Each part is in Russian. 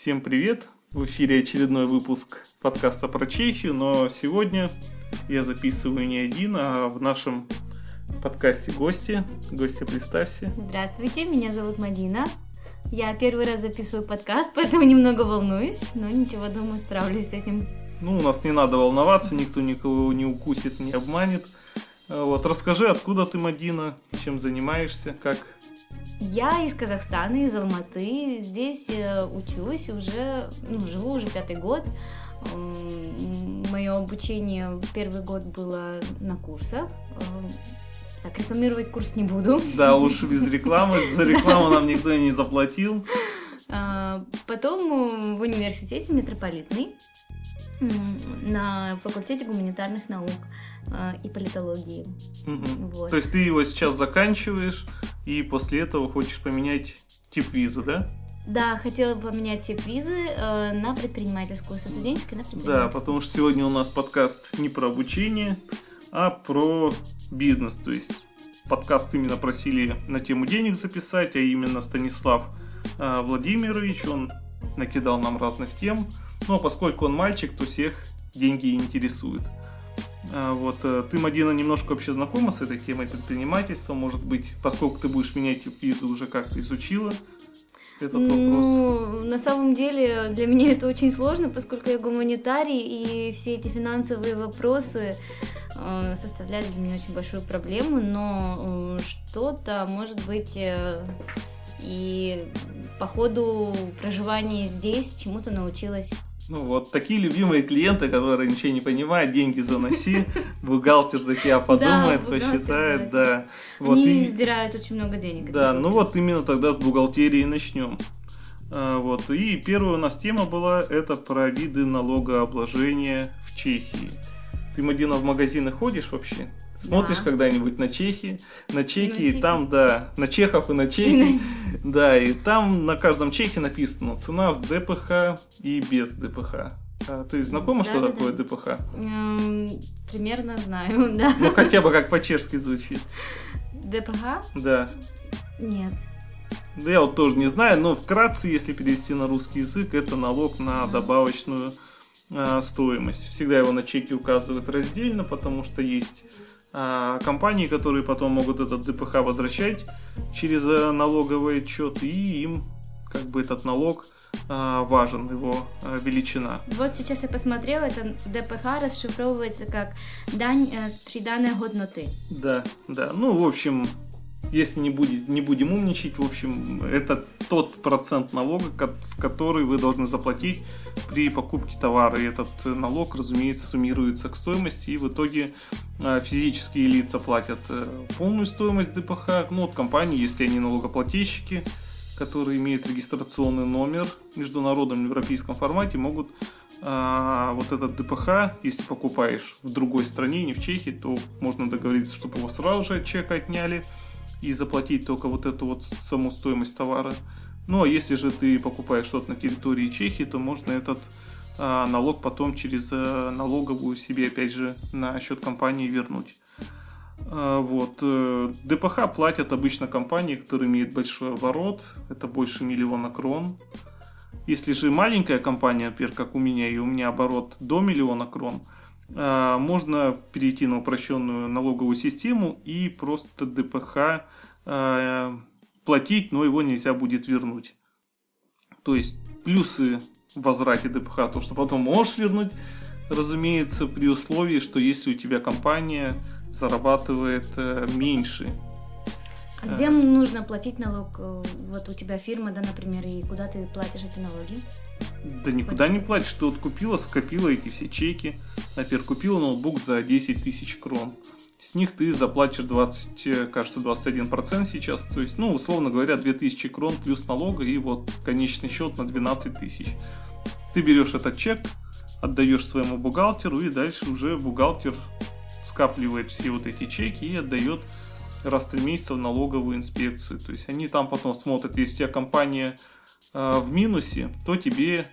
Всем привет! В эфире очередной выпуск подкаста про Чехию, но сегодня я записываю не один, а в нашем подкасте гости. Гости, представься. Здравствуйте, меня зовут Мадина. Я первый раз записываю подкаст, поэтому немного волнуюсь, но ничего, думаю, справлюсь с этим. Ну, у нас не надо волноваться, никто никого не укусит, не обманет. Вот, расскажи, откуда ты, Мадина, чем занимаешься, как я из Казахстана, из Алматы. Здесь э, учусь уже, ну, живу уже пятый год. Мое обучение первый год было на курсах. Так, рекламировать курс не буду. Да, лучше без рекламы. За рекламу нам никто не заплатил. А, потом в университете метрополитный на факультете гуманитарных наук э, и политологии. Угу. Вот. То есть ты его сейчас заканчиваешь и после этого хочешь поменять тип визы, да? Да, хотела поменять тип визы э, на предпринимательскую, со студенческой на предпринимательскую. Да, потому что сегодня у нас подкаст не про обучение, а про бизнес. То есть подкаст именно просили на тему денег записать, а именно Станислав э, Владимирович, он накидал нам разных тем. Но поскольку он мальчик, то всех деньги интересуют. А, вот, э, ты, Мадина, немножко вообще знакома с этой темой предпринимательства, может быть, поскольку ты будешь менять визу, уже как-то изучила этот вопрос? Ну, на самом деле, для меня это очень сложно, поскольку я гуманитарий, и все эти финансовые вопросы э, составляют для меня очень большую проблему, но э, что-то, может быть, и по ходу проживания здесь чему-то научилась. Ну вот, такие любимые клиенты, которые ничего не понимают, деньги заноси, бухгалтер за тебя подумает, посчитает, да. Они сдирают очень много денег. Да, ну вот именно тогда с бухгалтерии начнем. А, вот, и первая у нас тема была, это про виды налогообложения в Чехии. Ты, Мадина, в магазины ходишь вообще? Смотришь да. когда-нибудь на чехи, на чеки, и там, да, на чехов и на чехи, да, и там на каждом чеке написано цена с ДПХ и без ДПХ. А ты знакома, да, что да, такое да. ДПХ? Эм, примерно знаю, да. Ну, хотя бы как по-чешски звучит. ДПХ? Да. Нет. Да я вот тоже не знаю, но вкратце, если перевести на русский язык, это налог на добавочную э, стоимость. Всегда его на чеке указывают раздельно, потому что есть а, компании, которые потом могут этот ДПХ возвращать через э, налоговый отчет, и им как бы этот налог а, важен, его а, величина. Вот сейчас я посмотрела, это ДПХ расшифровывается как дань э, с приданной годноты. Да, да. Ну, в общем, если не, будет, не будем умничать, в общем, это тот процент налога, который вы должны заплатить при покупке товара. И этот налог, разумеется, суммируется к стоимости, и в итоге э, физические лица платят э, полную стоимость ДПХ. Ну, от компании, если они налогоплательщики, которые имеют регистрационный номер в международном европейском формате, могут а, вот этот ДПХ, если покупаешь в другой стране, не в Чехии, то можно договориться, чтобы его сразу же от чека отняли и заплатить только вот эту вот саму стоимость товара. Ну а если же ты покупаешь что-то на территории Чехии, то можно этот а, налог потом через а, налоговую себе опять же на счет компании вернуть. А, вот. Э, ДПХ платят обычно компании, которые имеют большой оборот, это больше миллиона крон. Если же маленькая компания, например, как у меня, и у меня оборот до миллиона крон, можно перейти на упрощенную налоговую систему и просто ДПХ а, платить, но его нельзя будет вернуть. То есть плюсы в возврате ДПХ, то что потом можешь вернуть, разумеется, при условии, что если у тебя компания зарабатывает э, меньше а где нужно платить налог? Э, вот у тебя фирма, да, например, и куда ты платишь эти налоги? Да никуда не платишь. Ты вот купила, скопила эти все чеки. Например, купила ноутбук за 10 тысяч крон. С них ты заплатишь 20, э, кажется, 21% сейчас. То есть, ну, условно говоря, 2000 крон плюс налога и вот конечный счет на 12 тысяч. Ты берешь этот чек, отдаешь своему бухгалтеру, и дальше уже бухгалтер скапливает все вот эти чеки и отдает раз в три месяца в налоговую инспекцию. То есть они там потом смотрят, если у тебя компания в минусе, то тебе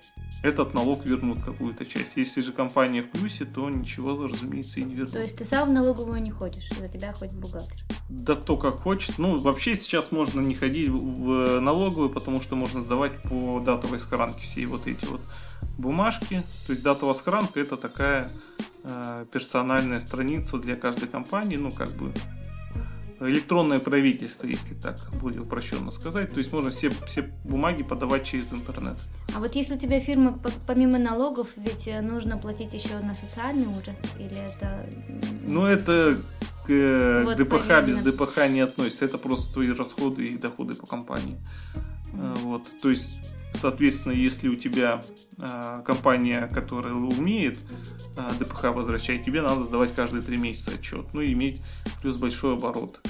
этот налог вернут какую-то часть. Если же компания в плюсе, то ничего, разумеется, и не вернут. То есть ты сам в налоговую не ходишь, за тебя ходит бухгалтер? Да кто как хочет. Ну, вообще сейчас можно не ходить в налоговую, потому что можно сдавать по датовой схранке все вот эти вот бумажки. То есть датовая схранка это такая э, персональная страница для каждой компании, ну как бы электронное правительство, если так более упрощенно сказать. То есть можно все, все бумаги подавать через интернет. А вот если у тебя фирма, помимо налогов, ведь э, нужно платить еще на социальный учет, или это... Ну, это к э, вот ДПХ повезено. без ДПХ не относится. Это просто твои расходы и доходы по компании. Mm-hmm. Вот. То есть Соответственно, если у тебя э, компания, которая умеет э, ДПХ возвращать, тебе надо сдавать каждые три месяца отчет, ну и иметь плюс большой оборот.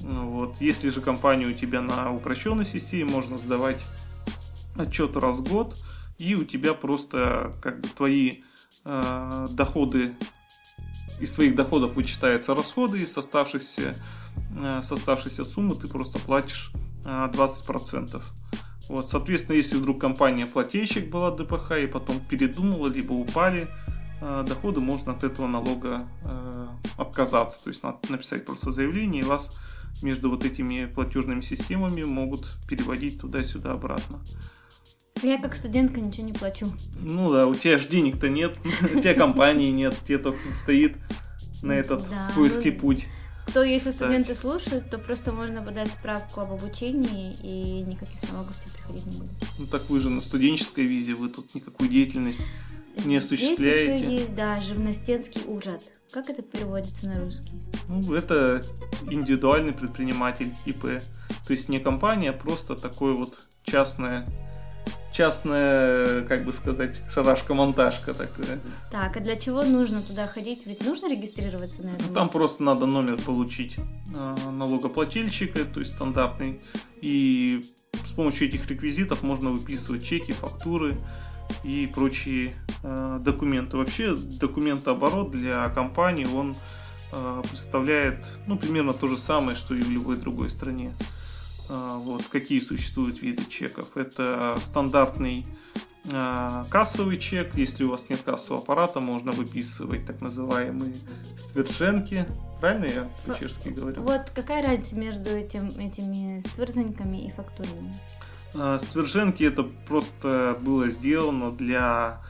Вот. Если же компания у тебя на упрощенной системе, можно сдавать отчет раз в год, и у тебя просто как бы твои э, доходы из твоих доходов вычитаются расходы, из оставшихся, э, с оставшейся суммы ты просто платишь э, 20%. Вот, соответственно, если вдруг компания плательщик была ДПХ и потом передумала, либо упали э, доходы, можно от этого налога э, отказаться. То есть надо написать просто заявление, и вас между вот этими платежными системами могут переводить туда-сюда обратно. Я как студентка ничего не плачу. Ну да, у тебя же денег-то нет, у тебя компании нет, тебе только стоит на этот скользкий путь. Кто, если студенты слушают, то просто можно подать справку об обучении и никаких налогов тебе приходить не будет. Ну так вы же на студенческой визе, вы тут никакую деятельность не осуществляете. Здесь еще есть, да, живностенский ужат. Как это переводится на русский? Ну, это индивидуальный предприниматель ИП. То есть не компания, а просто такое вот частное частная, как бы сказать, шарашка-монтажка такая. Так, а для чего нужно туда ходить? Ведь нужно регистрироваться на этом? Там просто надо номер получить э, налогоплательщика, то есть стандартный. И с помощью этих реквизитов можно выписывать чеки, фактуры и прочие э, документы. Вообще документооборот для компании, он э, представляет ну, примерно то же самое, что и в любой другой стране. А, вот, какие существуют виды чеков. Это стандартный а, кассовый чек. Если у вас нет кассового аппарата, можно выписывать так называемые ствердженки. Правильно я по-чешски говорю? Вот какая разница между этим, этими ствердженками и фактурами? А, ствердженки это просто было сделано для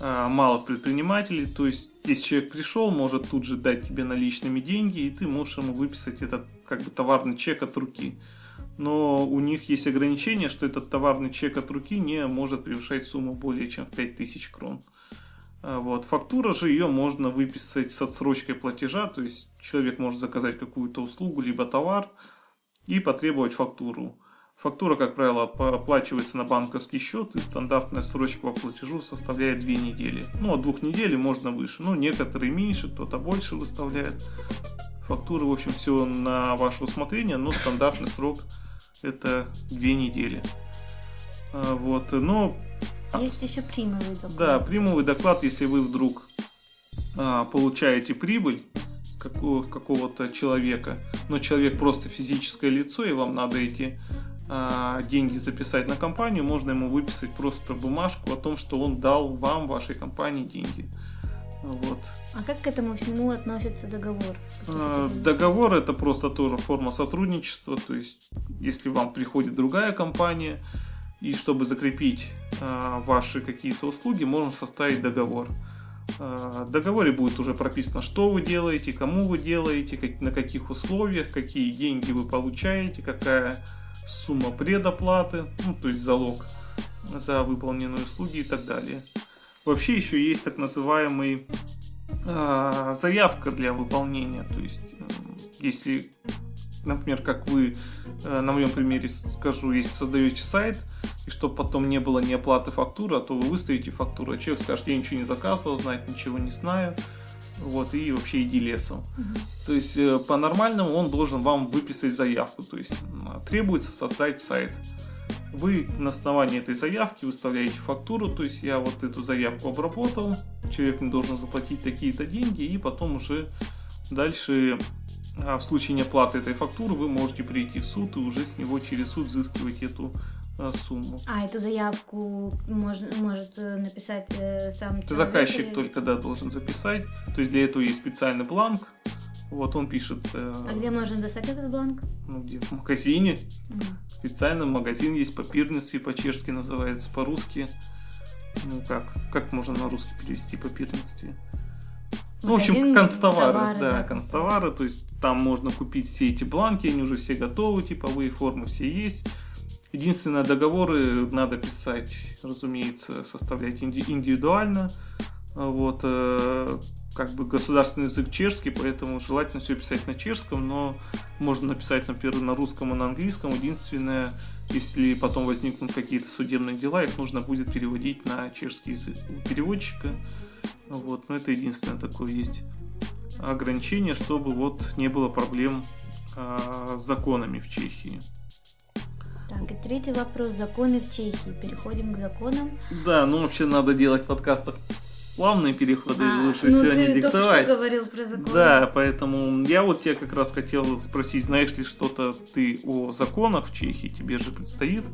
малых предпринимателей, то есть если человек пришел, может тут же дать тебе наличными деньги, и ты можешь ему выписать этот как бы товарный чек от руки но у них есть ограничение, что этот товарный чек от руки не может превышать сумму более чем в 5000 крон. А, вот. Фактура же ее можно выписать с отсрочкой платежа, то есть человек может заказать какую-то услугу, либо товар и потребовать фактуру. Фактура, как правило, оплачивается на банковский счет, и стандартная срочка по платежу составляет 2 недели. Ну, от двух недель можно выше. Ну, некоторые меньше, кто-то больше выставляет. Фактуры, в общем, все на ваше усмотрение, но стандартный срок это две недели. А, вот, но... Есть еще примовый доклад. Да, примовый доклад, если вы вдруг а, получаете прибыль какого- какого-то человека, но человек просто физическое лицо, и вам надо эти а, деньги записать на компанию, можно ему выписать просто бумажку о том, что он дал вам, вашей компании деньги. Вот. А как к этому всему относится договор? А, договор это просто тоже форма сотрудничества. То есть, если вам приходит другая компания, и чтобы закрепить а, ваши какие-то услуги, можно составить договор. А, в договоре будет уже прописано, что вы делаете, кому вы делаете, как, на каких условиях, какие деньги вы получаете, какая сумма предоплаты, ну, то есть залог за выполненные услуги и так далее. Вообще еще есть так называемый э, заявка для выполнения. То есть, э, если, например, как вы, э, на моем примере скажу, если создаете сайт, и чтобы потом не было ни оплаты фактуры, а то вы выставите фактуру, а человек скажет, я ничего не заказывал, знать ничего не знаю, вот, и вообще иди лесом. Угу. То есть, э, по-нормальному он должен вам выписать заявку, то есть, требуется создать сайт вы на основании этой заявки выставляете фактуру, то есть я вот эту заявку обработал, человек мне должен заплатить такие-то деньги, и потом уже дальше а в случае неоплаты этой фактуры вы можете прийти в суд и уже с него через суд взыскивать эту а, сумму. А эту заявку может, может э, написать э, сам человек? Заказчик или... только да, должен записать. То есть для этого есть специальный бланк, Вот он пишет. э, А где можно достать этот бланк? Ну, где? В магазине. Мгм. Специально магазин есть по пирнстве, по-чешски называется, по-русски. Ну как? Как можно на русский перевести по пирнстве? Ну, в общем, констовары, товары, да, да, констовары, то есть там можно купить все эти бланки, они уже все готовы, типовые формы все есть. Единственное, договоры надо писать, разумеется, составлять инди- индивидуально. Вот, э, как бы государственный язык чешский, поэтому желательно все писать на чешском, но можно написать, например, на русском и на английском. Единственное, если потом возникнут какие-то судебные дела, их нужно будет переводить на чешский язык у переводчика. Вот, но это единственное такое есть ограничение, чтобы вот не было проблем а, с законами в Чехии. Так, и третий вопрос. Законы в Чехии. Переходим к законам. Да, ну вообще надо делать в подкастах плавные переходы, А, лучше ну, всего ты не только диктовать. что говорил про законы. Да, поэтому я вот тебя как раз хотел спросить, знаешь ли что-то ты о законах в Чехии? Тебе же предстоит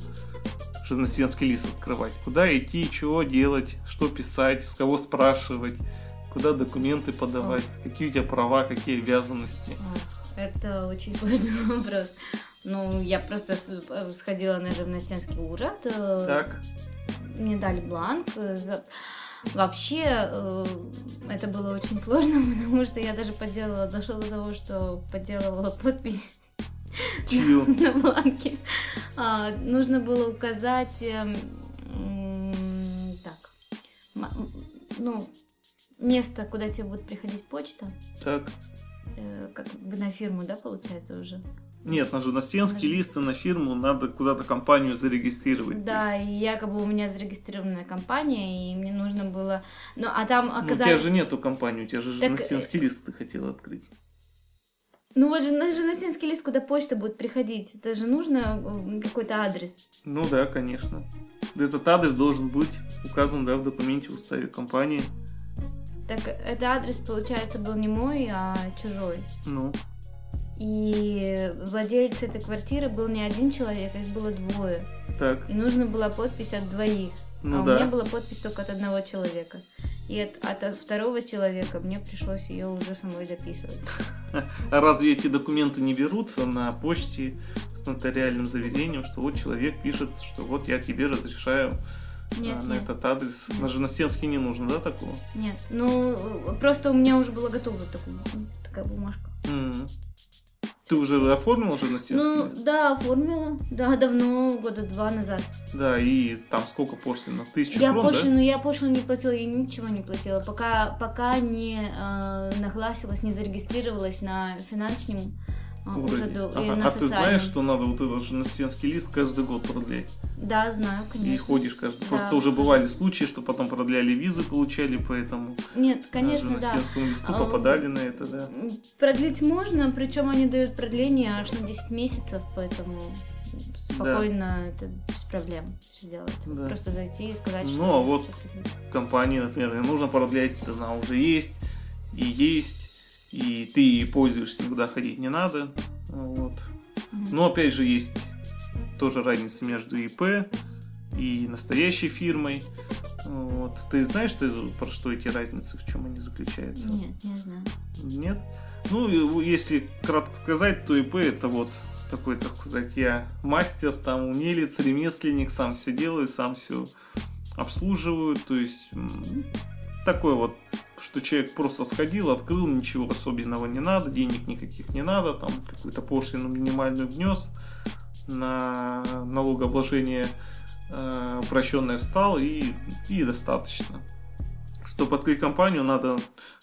журналистский лист открывать. Куда идти, чего делать, что писать, с кого спрашивать, куда документы подавать, какие у тебя права, какие обязанности. А, Это очень сложный вопрос. Ну, я просто э, сходила на живностенский уряд. э, Так, Мне дали бланк. э, за- Вообще, э, это было очень сложно, потому что я даже подделала, дошло до того, что подделывала подпись чью? на бланке. А, нужно было указать, эм, м, так, ну, место, куда тебе будет приходить почта, Так. э, как бы на фирму, да, получается уже. Нет, на журналистский лист и на фирму надо куда-то компанию зарегистрировать. Да, и якобы у меня зарегистрированная компания, и мне нужно было... Ну, а там ну, у оказалось... тебя же нету компании, у тебя же Так, журналистский лист ты хотела открыть. Ну, вот же на журналистский лист, куда почта будет приходить, это же нужно э, какой-то адрес. Ну да, конечно. Этот адрес должен быть указан да, в документе в уставе компании. Так, это адрес, получается, был не мой, а чужой. Ну, И владелец этой квартиры был не один человек, а их было двое. так, И нужно была подпись от двоих. ну а у да. меня была подпись только от одного человека. И от, от второго человека мне пришлось ее уже самой дописывать. А разве эти документы не берутся на почте с нотариальным заверением, что вот человек пишет, что вот я тебе разрешаю а, Нет, на нет, этот адрес? Нет. На журналистский не нужно, да, такого? нет. Ну, просто у меня уже была готова такая, такая бумажка. М. Ты уже оформила журналистский Ну, лист? да, оформила. Да, давно, года два назад. Да, и там сколько пошлина? Тысячу Я крон, пошлину, я пошлину не платила, я ничего не платила, пока, пока не э, нагласилась, не зарегистрировалась на финансовом да? Уровень. уже Ага. на А ты знаешь, что надо вот этот журналистский лист каждый год продлять? Да, знаю, конечно. И ходишь каждый. Да, Просто уже бывали случаи, что потом продляли визы, получали, поэтому Нет, а, конечно, да. журналистскому листу А, попадали на это, да. Продлить можно, причем они дают продление аж на 10 месяцев, поэтому спокойно это без проблем все делается. Да. Просто зайти и сказать, Ну, что... а вот компании, например, не нужно продлять, она уже есть, и есть, и ты ей пользуешься, никуда ходить не надо. Вот. Но опять же есть тоже разница между ИП и настоящей фирмой. Вот. Ты знаешь, ты, про что эти разницы, в чем они заключаются? Нет, не знаю. Нет? Ну, если кратко сказать, то ИП это вот такой, так сказать, я мастер, там, умелец, ремесленник, сам все делаю, сам все обслуживаю, то есть такой вот, что человек просто сходил, открыл, ничего особенного не надо, денег никаких не надо, там какую-то пошлину минимальную внес, на налогообложение э, упрощенное встал и, и достаточно. Чтобы открыть компанию, надо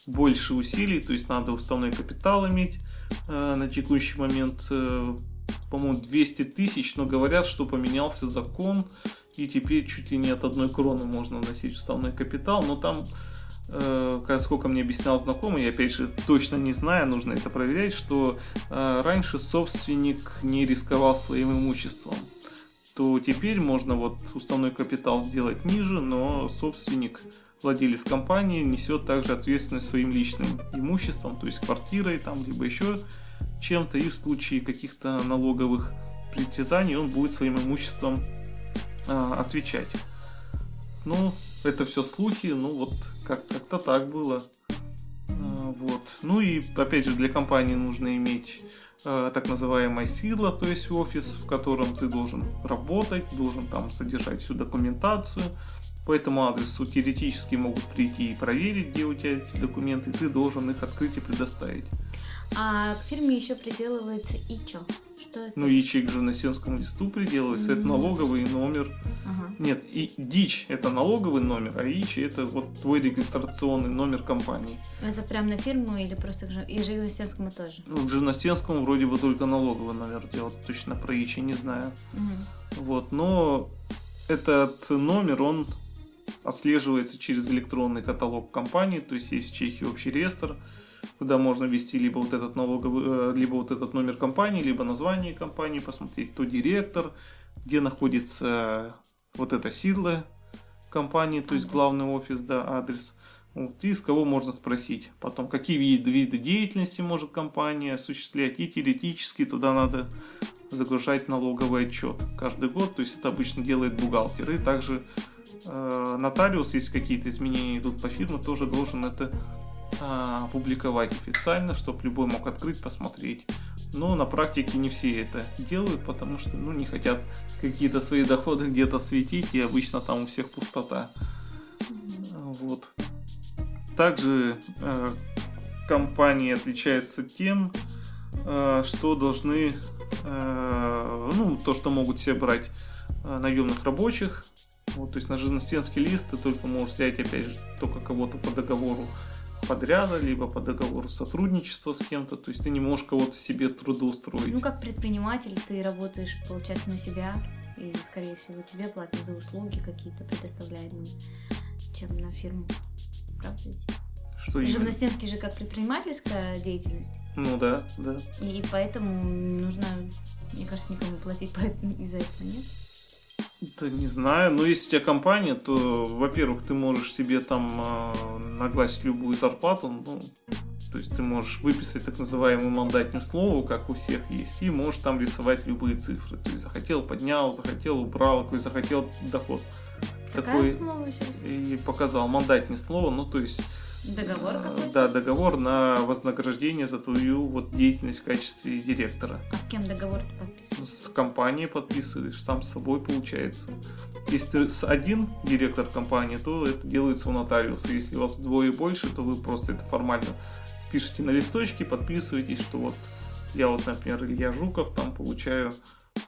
больше усилий, то есть надо уставной капитал иметь э, на текущий момент, э, по-моему, 200 тысяч, но говорят, что поменялся закон, и теперь чуть ли не от одной кроны можно вносить уставной капитал, но там, сколько мне объяснял знакомый, я опять же точно не знаю, нужно это проверять, что э, раньше собственник не рисковал своим имуществом то теперь можно вот уставной капитал сделать ниже, но собственник, владелец компании несет также ответственность своим личным имуществом, то есть квартирой, там, либо еще чем-то, и в случае каких-то налоговых притязаний он будет своим имуществом а, отвечать. Ну, это все слухи, ну вот как- как-то так было. А, Вот. Ну и опять же для компании нужно иметь э, так называемая сила, то есть офис, в котором ты должен работать, должен там содержать всю документацию. По этому адресу теоретически могут прийти и проверить, где у тебя эти документы, и ты должен их открыть и предоставить. А к фирме еще приделывается ИЧО. Что это? Ну, ячей к журналистскому листу приделывается, это налоговый номер. Ага. Нет, и ДИЧ это налоговый номер, а ИЧ это вот твой регистрационный номер компании. Это прям на фирму или просто к Жи- и Жигостенскому тоже? Ну, к Жирностенскому вроде бы только налоговый номер делать, точно про ИЧ не знаю. Мгм. Вот, но этот номер, он отслеживается через электронный каталог компании, то есть есть в Чехии общий реестр, куда можно ввести либо вот этот налоговый, э, либо вот этот номер компании, либо название компании, посмотреть, кто директор, где находится вот эта сила компании, то есть главный офис, да, адрес. Вот, и с кого можно спросить. Потом, какие виды, виды деятельности может компания осуществлять. И теоретически туда надо загружать налоговый отчет каждый год. То есть это обычно делает бухгалтер. И также э, нотариус, если какие-то изменения идут по фирме, тоже должен это а, публиковать официально, чтобы любой мог открыть, посмотреть. Но на практике не все это делают, потому что ну, не хотят какие-то свои доходы где-то светить, и обычно там у всех пустота. Вот. Также э, компании отличаются тем, э, что должны, э, ну, то, что могут себе брать э, наемных рабочих. Вот, то есть на жизнестенский лист ты только можешь взять, опять же, только кого-то по договору подряда, либо по договору сотрудничества с кем-то. То есть ты не можешь кого-то себе трудоустроить. Ну, как предприниматель, ты работаешь, получается, на себя, и, скорее всего, тебе платят за услуги какие-то предоставляемые, чем на фирму. Правда ведь? Что именно? Живностенский же как предпринимательская деятельность, Ну да, да. и, поэтому нужно, мне кажется, никому платить из-за этого, нет? Да не знаю, но если у тебя компания, то, во-первых, ты можешь себе там э, нагласить любую зарплату, ну, то есть ты можешь выписать так называемую мандатным слово, как у всех есть, и можешь там рисовать любые цифры. То есть захотел, поднял, захотел, убрал, какой захотел доход. Какая Такой слово раз? и показал мандатное слово, ну то есть Договор какой-то? да, договор на вознаграждение за твою вот деятельность в качестве директора. А с кем договор ты подписываешь? С компанией подписываешь, сам с собой получается. Если ты с один директор компании, то это делается у нотариуса. Если у вас двое больше, то вы просто это формально пишете на листочке, подписываетесь, что вот я вот, например, Илья Жуков, там получаю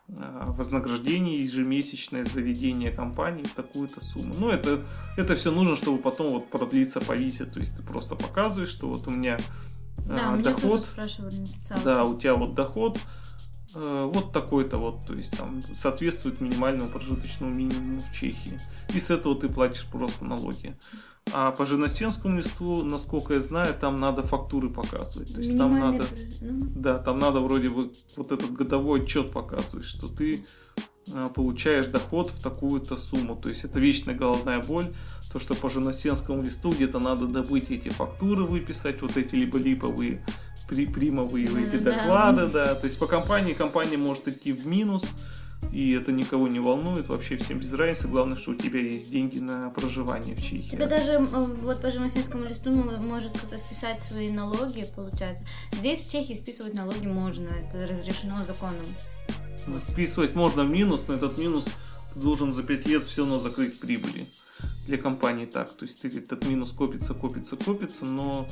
вознаграждение ежемесячное за ведение компании в такую-то сумму. Ну, это, это все нужно, чтобы потом вот продлиться, повисит. То есть ты просто показываешь, что вот у меня э, Да, меня доход, да, у тебя вот доход э, вот такой-то вот, то есть там соответствует минимальному прожиточному минимуму в Чехии. И с этого ты платишь просто налоги. А по Женостенскому листу, насколько я знаю, там надо фактуры показывать. То есть там надо, ну, да, там надо вроде бы вот этот годовой отчет показывать, что ты э, получаешь доход в такую-то сумму. То есть это вечная головная боль, то, что по Женосенскому листу где-то надо добыть эти фактуры, выписать, вот эти либо при, примовые М, эти да. доклады, да. То есть по компании компания может идти в минус, и это никого не волнует, вообще всем без разницы. Главное, что у тебя есть деньги на проживание в Чехии. Тебе даже вот по Жемосинскому листу может кто-то списать свои налоги, получается. Здесь в Чехии списывать налоги можно, это разрешено законом. Ну, Списывать можно в минус, но этот минус ты должен за 5 лет все равно закрыть прибыли. Для компании так. То есть ты, этот минус копится, копится, копится, но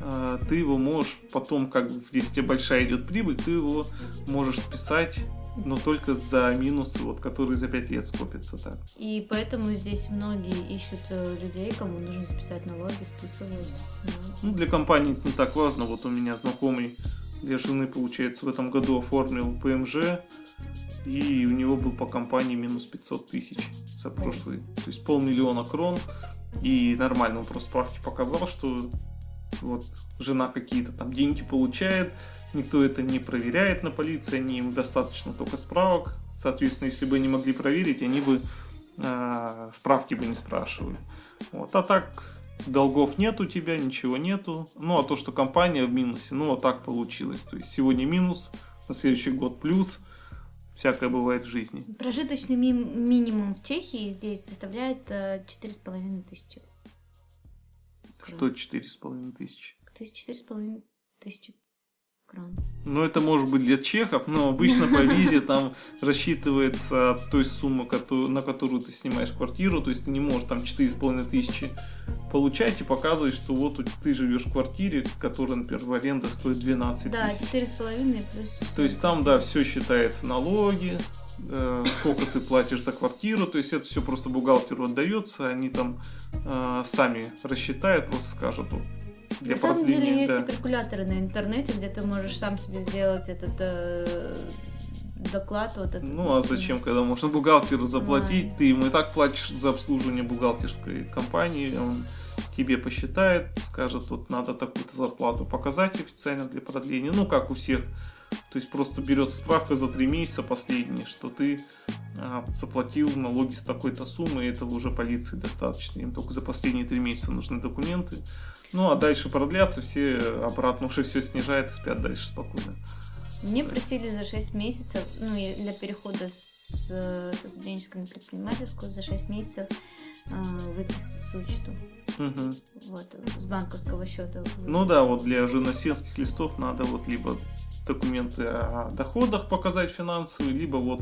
э, ты его можешь потом, как бы, если тебе большая идет прибыль, ты его можешь списать, но только за минусы, вот, которые за 5 лет скопятся. Так. И поэтому здесь многие ищут э, людей, кому нужно списать налоги, списывают. Ну, Ну, для компании это не так важно. Вот у меня знакомый для жены, получается, в этом году оформил ПМЖ, и у него был по компании минус 500 тысяч за прошлый, то есть полмиллиона крон, и нормально, он просто справки показал, что вот жена какие-то там деньги получает, никто это не проверяет на полиции, они им достаточно только справок, соответственно, если бы они могли проверить, они бы а, справки бы не спрашивали. Вот, а так долгов нет у тебя, ничего нету. Ну, а то, что компания в минусе, ну, вот так получилось. То есть сегодня минус, на следующий год плюс. Всякое бывает в жизни. Прожиточный ми- минимум в Чехии здесь составляет э, четыре с половиной тысячи. Что четыре с половиной тысячи? четыре с половиной тысячи крон. Ну, это может быть для чехов, но обычно по визе там рассчитывается той суммы, на которую ты снимаешь квартиру, то есть ты не можешь там 4,5 тысячи получать и показывать, что вот ты живешь в квартире, которая, например, в аренде стоит 12 да, тысяч. Да, 4,5 плюс... То есть там, да, все считается налоги, э, сколько ты платишь за квартиру, то есть это все просто бухгалтеру отдается, они там э, сами рассчитают, просто скажут, На самом деле есть да. и калькуляторы на интернете, где ты можешь сам себе сделать этот э, доклад. Вот этот. Ну а зачем, когда можно бухгалтеру заплатить, а. ты ему и так платишь за обслуживание бухгалтерской компании, он тебе посчитает, скажет, вот надо такую-то зарплату показать официально для продления, ну как у всех. То есть просто берет справка за три месяца последние, что ты а, заплатил налоги с такой-то суммы, и этого уже полиции достаточно. Им только за последние три месяца нужны документы. Ну а дальше продлятся, все обратно уже все снижает и спят дальше спокойно. Мне просили за 6 месяцев, ну, для перехода с, со студенческой на предпринимательскую за 6 месяцев э, выпис с учету. Угу. Вот, с банковского счета. Выпис. Ну да, вот для женосенских листов надо вот либо документы о доходах показать финансовые, либо вот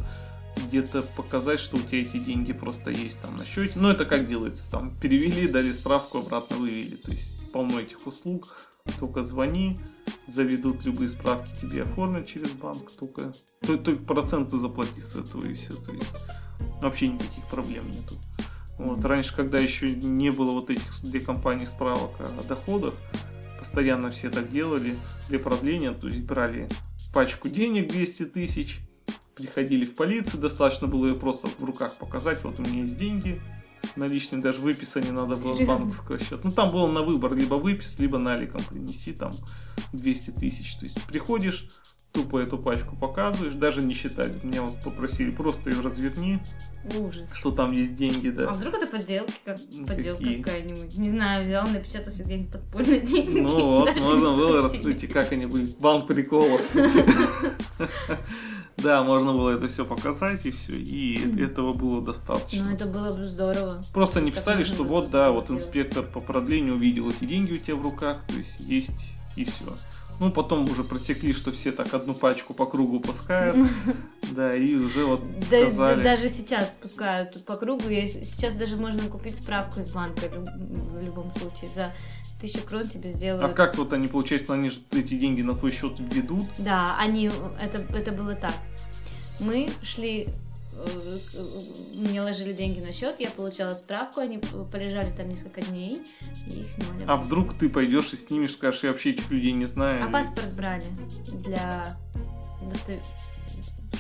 где-то показать, что у тебя эти деньги просто есть там на счете. Ну, это как делается, там перевели, дали справку, обратно вывели. То есть полно этих услуг, только звони, заведут любые справки тебе оформят через банк, только, только проценты заплати с этого и все, то есть вообще никаких проблем нету. Вот. Раньше, когда еще не было вот этих для компаний справок о доходах, постоянно все так делали для продления, то есть брали пачку денег 200 тысяч, приходили в полицию, достаточно было ее просто в руках показать, вот у меня есть деньги, наличные даже выписа не надо было Серьезно? банковского счета. Ну, там было на выбор, либо выпис, либо наликом принеси, там, 200 тысяч. То есть, приходишь, тупо эту пачку показываешь, даже не считать. Меня вот попросили, просто ее разверни. Ужас. Что там есть деньги, да. А вдруг это подделки, как ну, подделка какая-нибудь? Не знаю, взял, напечатал себе где-нибудь подпольные деньги. Ну вот, можно было раскрыть, как они были. Банк приколов. Да, можно было это все показать и все, и mm-hmm. этого было достаточно. Ну, это было бы здорово. Просто не писали, что вот, да, вот инспектор по продлению увидел эти деньги у тебя в руках, то есть есть и все. Ну, потом уже просекли, что все так одну пачку по кругу пускают. Да, и уже вот сказали... Даже сейчас пускают по кругу. Сейчас даже можно купить справку из банка в любом случае за тысячу крон тебе сделают. А как вот они, получается, они же эти деньги на твой счет введут? Да, они, это, это было так. Мы шли мне ложили деньги на счет, я получала справку, они полежали там несколько дней, и их снимали. А вдруг ты пойдешь и снимешь, скажешь, я вообще этих людей не знаю? А паспорт брали для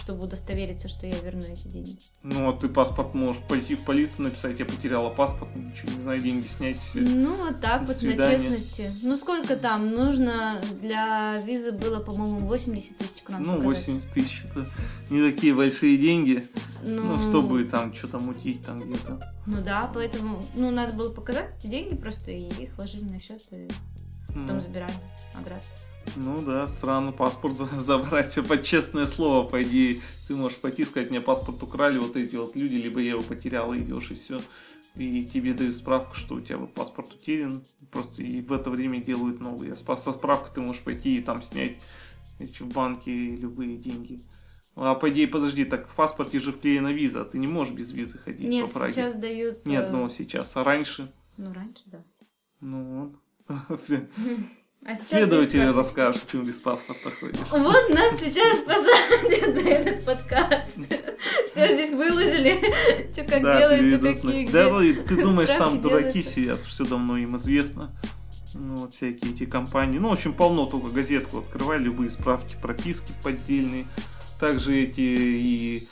чтобы удостовериться, что я верну эти деньги. Ну, а ты паспорт можешь пойти в полицию написать, я потеряла паспорт, ничего не знаю, деньги снять все. Ну, вот так До вот, свидания. на честности. Ну, сколько там? Нужно для визы было, по-моему, 80 тысяч к нам Ну, показать. 80 тысяч, это не такие большие деньги. Ну, ну чтобы там что-то мутить там где-то. Ну да, поэтому, ну, надо было показать эти деньги просто, и их ложили на счет, и потом ну. забирали обратно. Ну да, сраный паспорт забрать, под честное слово, по идее, ты можешь пойти сказать, мне паспорт украли вот эти вот люди, либо я его потерял, идешь и все. И тебе дают справку, что у тебя вот паспорт утерян, просто и в это время делают новый. А со справкой ты можешь пойти и там снять эти, в банке любые деньги. А по идее, подожди, так в паспорте же вклеена виза, ты не можешь без визы ходить Нет, по Праге. сейчас дают... Нет, э, ну сейчас, а раньше? Ну раньше, да. Ну вот. А Следователи расскажут, почему без паспорта ходишь. Вот нас сейчас посадят за этот подкаст. Все здесь выложили. Что как да, делается, какие где. Да, ты думаешь, там дураки сидят, все давно им известно. Ну, вот всякие эти компании. Ну, в общем, полно только газетку открывай, любые справки, прописки поддельные. Также эти и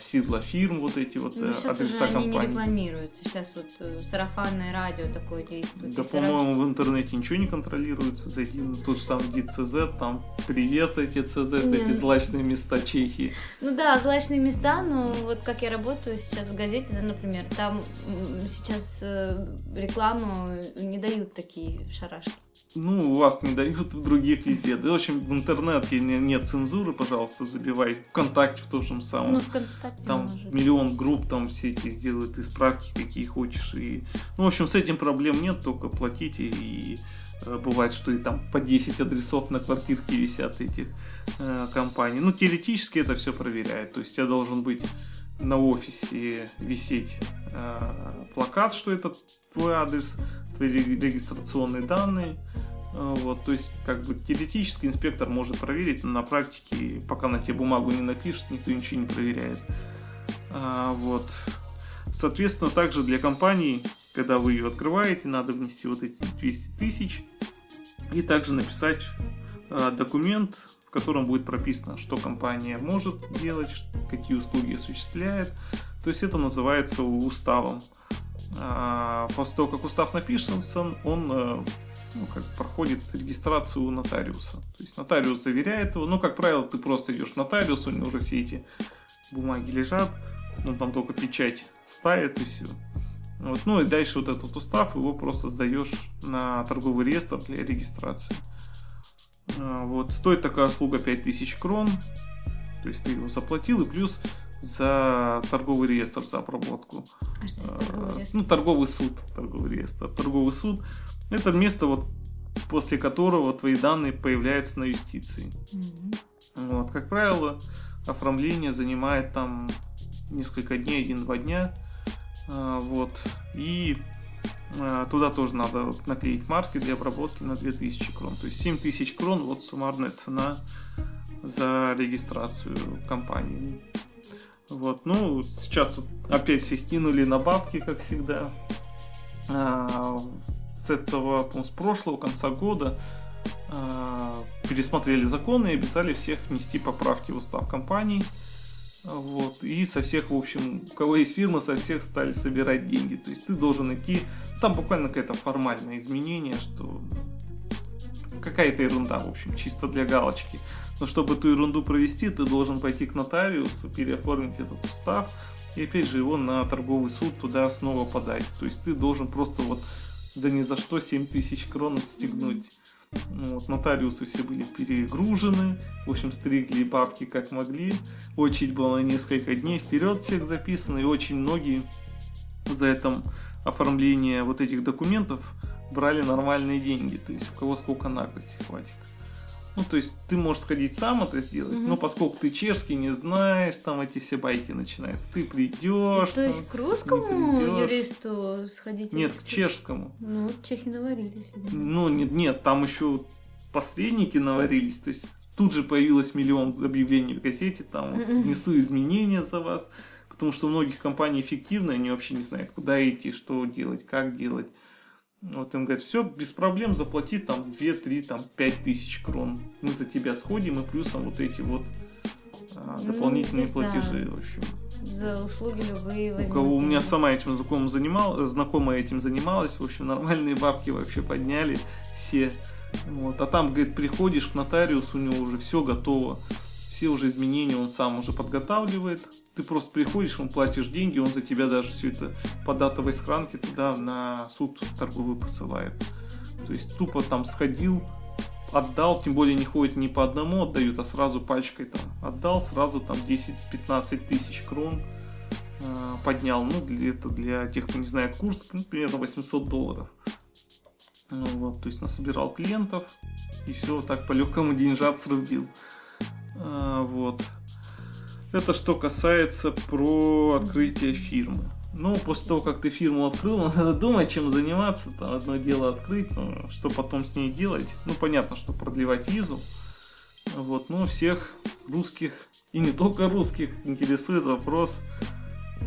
сидла фирм, вот эти вот ну, э, сейчас адреса уже компаний. они не рекламируются. Сейчас вот э, сарафанное радио такое действует. Да, по-моему, в интернете ничего не контролируется. Зайди на тот же самый ДЦЗ, там привет эти ЦЗ, не. эти злачные места Чехии. Ну да, злачные места, но вот как я работаю сейчас в газете, да, например, там сейчас э, рекламу не дают такие шарашки. Ну, у вас не дают, в других везде. Да, в общем, в интернете не, нет цензуры, пожалуйста, забивай. Вконтакте в том же самом. Ну, ВКонтакте там может. миллион групп, там все эти делают и справки, какие хочешь. И... Ну, в общем, с этим проблем нет, только платите. И э, бывает, что и там по 10 адресов на квартирке висят этих э, компаний. Ну, теоретически это все проверяет. То есть, я должен быть на офисе висеть э, плакат, что это твой адрес, твои регистрационные данные. Э, вот, то есть, как бы теоретически инспектор может проверить, но на практике, пока на тебе бумагу не напишет, никто ничего не проверяет. А, вот. Соответственно, также для компании, когда вы ее открываете, надо внести вот эти 200 тысяч и также написать а, документ, котором будет прописано, что компания может делать, какие услуги осуществляет. То есть это называется уставом. А, после того, как устав написан, он э, ну, как проходит регистрацию у нотариуса. То есть нотариус заверяет его. Ну, как правило, ты просто идешь к нотариусу, у него уже все эти бумаги лежат. Ну, там только печать ставит и все. Вот. Ну и дальше вот этот устав, его просто сдаешь на торговый реестр для регистрации. А, вот. Стоит такая услуга 5000 крон. То есть ты его заплатил и плюс за торговый реестр, за обработку. А что за торговый реестр? Ну, торговый суд. Торговый реестр. Торговый суд – это место, вот, после которого твои данные появляются на юстиции. Мгм. Вот, как правило, оформление занимает там несколько дней, один-два дня. А, Вот. И а, туда тоже надо наклеить марки для обработки на 2000 крон. То есть 7000 крон вот суммарная цена за регистрацию компании. Вот, ну, сейчас тут опять всех кинули на бабки, как всегда. А, С этого, по-моему, с прошлого конца года а, пересмотрели законы и обязали всех внести поправки в устав компаний. Вот. И со всех, в общем, у кого есть фирма, со всех стали собирать деньги. То есть ты должен идти. Там буквально какое-то формальное изменение, что какая-то ерунда, в общем, чисто для галочки. Но чтобы эту ерунду провести, ты должен пойти к нотариусу, переоформить этот устав, и опять же его на торговый суд туда снова подать. То есть ты должен просто вот за ни за что 7 тысяч крон отстегнуть. Ну, Вот, нотариусы все были перегружены, в общем, стригли бабки как могли. Очередь была несколько дней вперед всех записано, и очень многие за это оформление вот этих документов брали нормальные деньги, то есть у кого сколько наглости хватит. Ну, то есть ты можешь сходить сам это сделать, Мгм. но поскольку ты чешский не знаешь, там эти все байки начинаются. Ты придешь. То есть к русскому юристу сходить? Нет, к чешскому. Ну, чехи наварились. Ну, нет, нет, там еще посредники наварились, то есть тут же появилось миллион объявлений в газете, там вот, несу изменения за вас, потому что у многих компаний эффективно, они вообще не знают, куда идти, что делать, как делать. Вот им говорят, все, без проблем, заплати там 2, 3, там 5 тысяч крон. Мы за тебя сходим, и плюсом вот эти вот а, Ну, дополнительные здесь да. платежи, в общем. За услуги любые У возьмут кого у меня сама этим знакомым занимал, знакомая этим занималась, в общем, нормальные бабки вообще подняли все. Вот. А там, говорит, приходишь к нотариусу, у него уже все готово, все уже изменения он сам уже подготавливает. Ты просто приходишь, он платишь деньги, он за тебя даже все это по датовой схранке туда на суд торговый посылает. То есть тупо там сходил, отдал, тем более не ходит не по одному отдают, а сразу пачкой там отдал, сразу там 10-15 тысяч крон э, поднял. Ну, для, это для тех, кто не знает курс, ну, примерно 800 долларов. Ну, вот, то есть насобирал клиентов и все так по легкому деньжат срубил. А, вот. Это что касается про открытие фирмы. Ну, после того, как ты фирму открыл, надо думать, чем заниматься. Там одно дело открыть, но что потом с ней делать. Ну, понятно, что продлевать визу. Вот, ну, всех русских, и не только русских, интересует вопрос,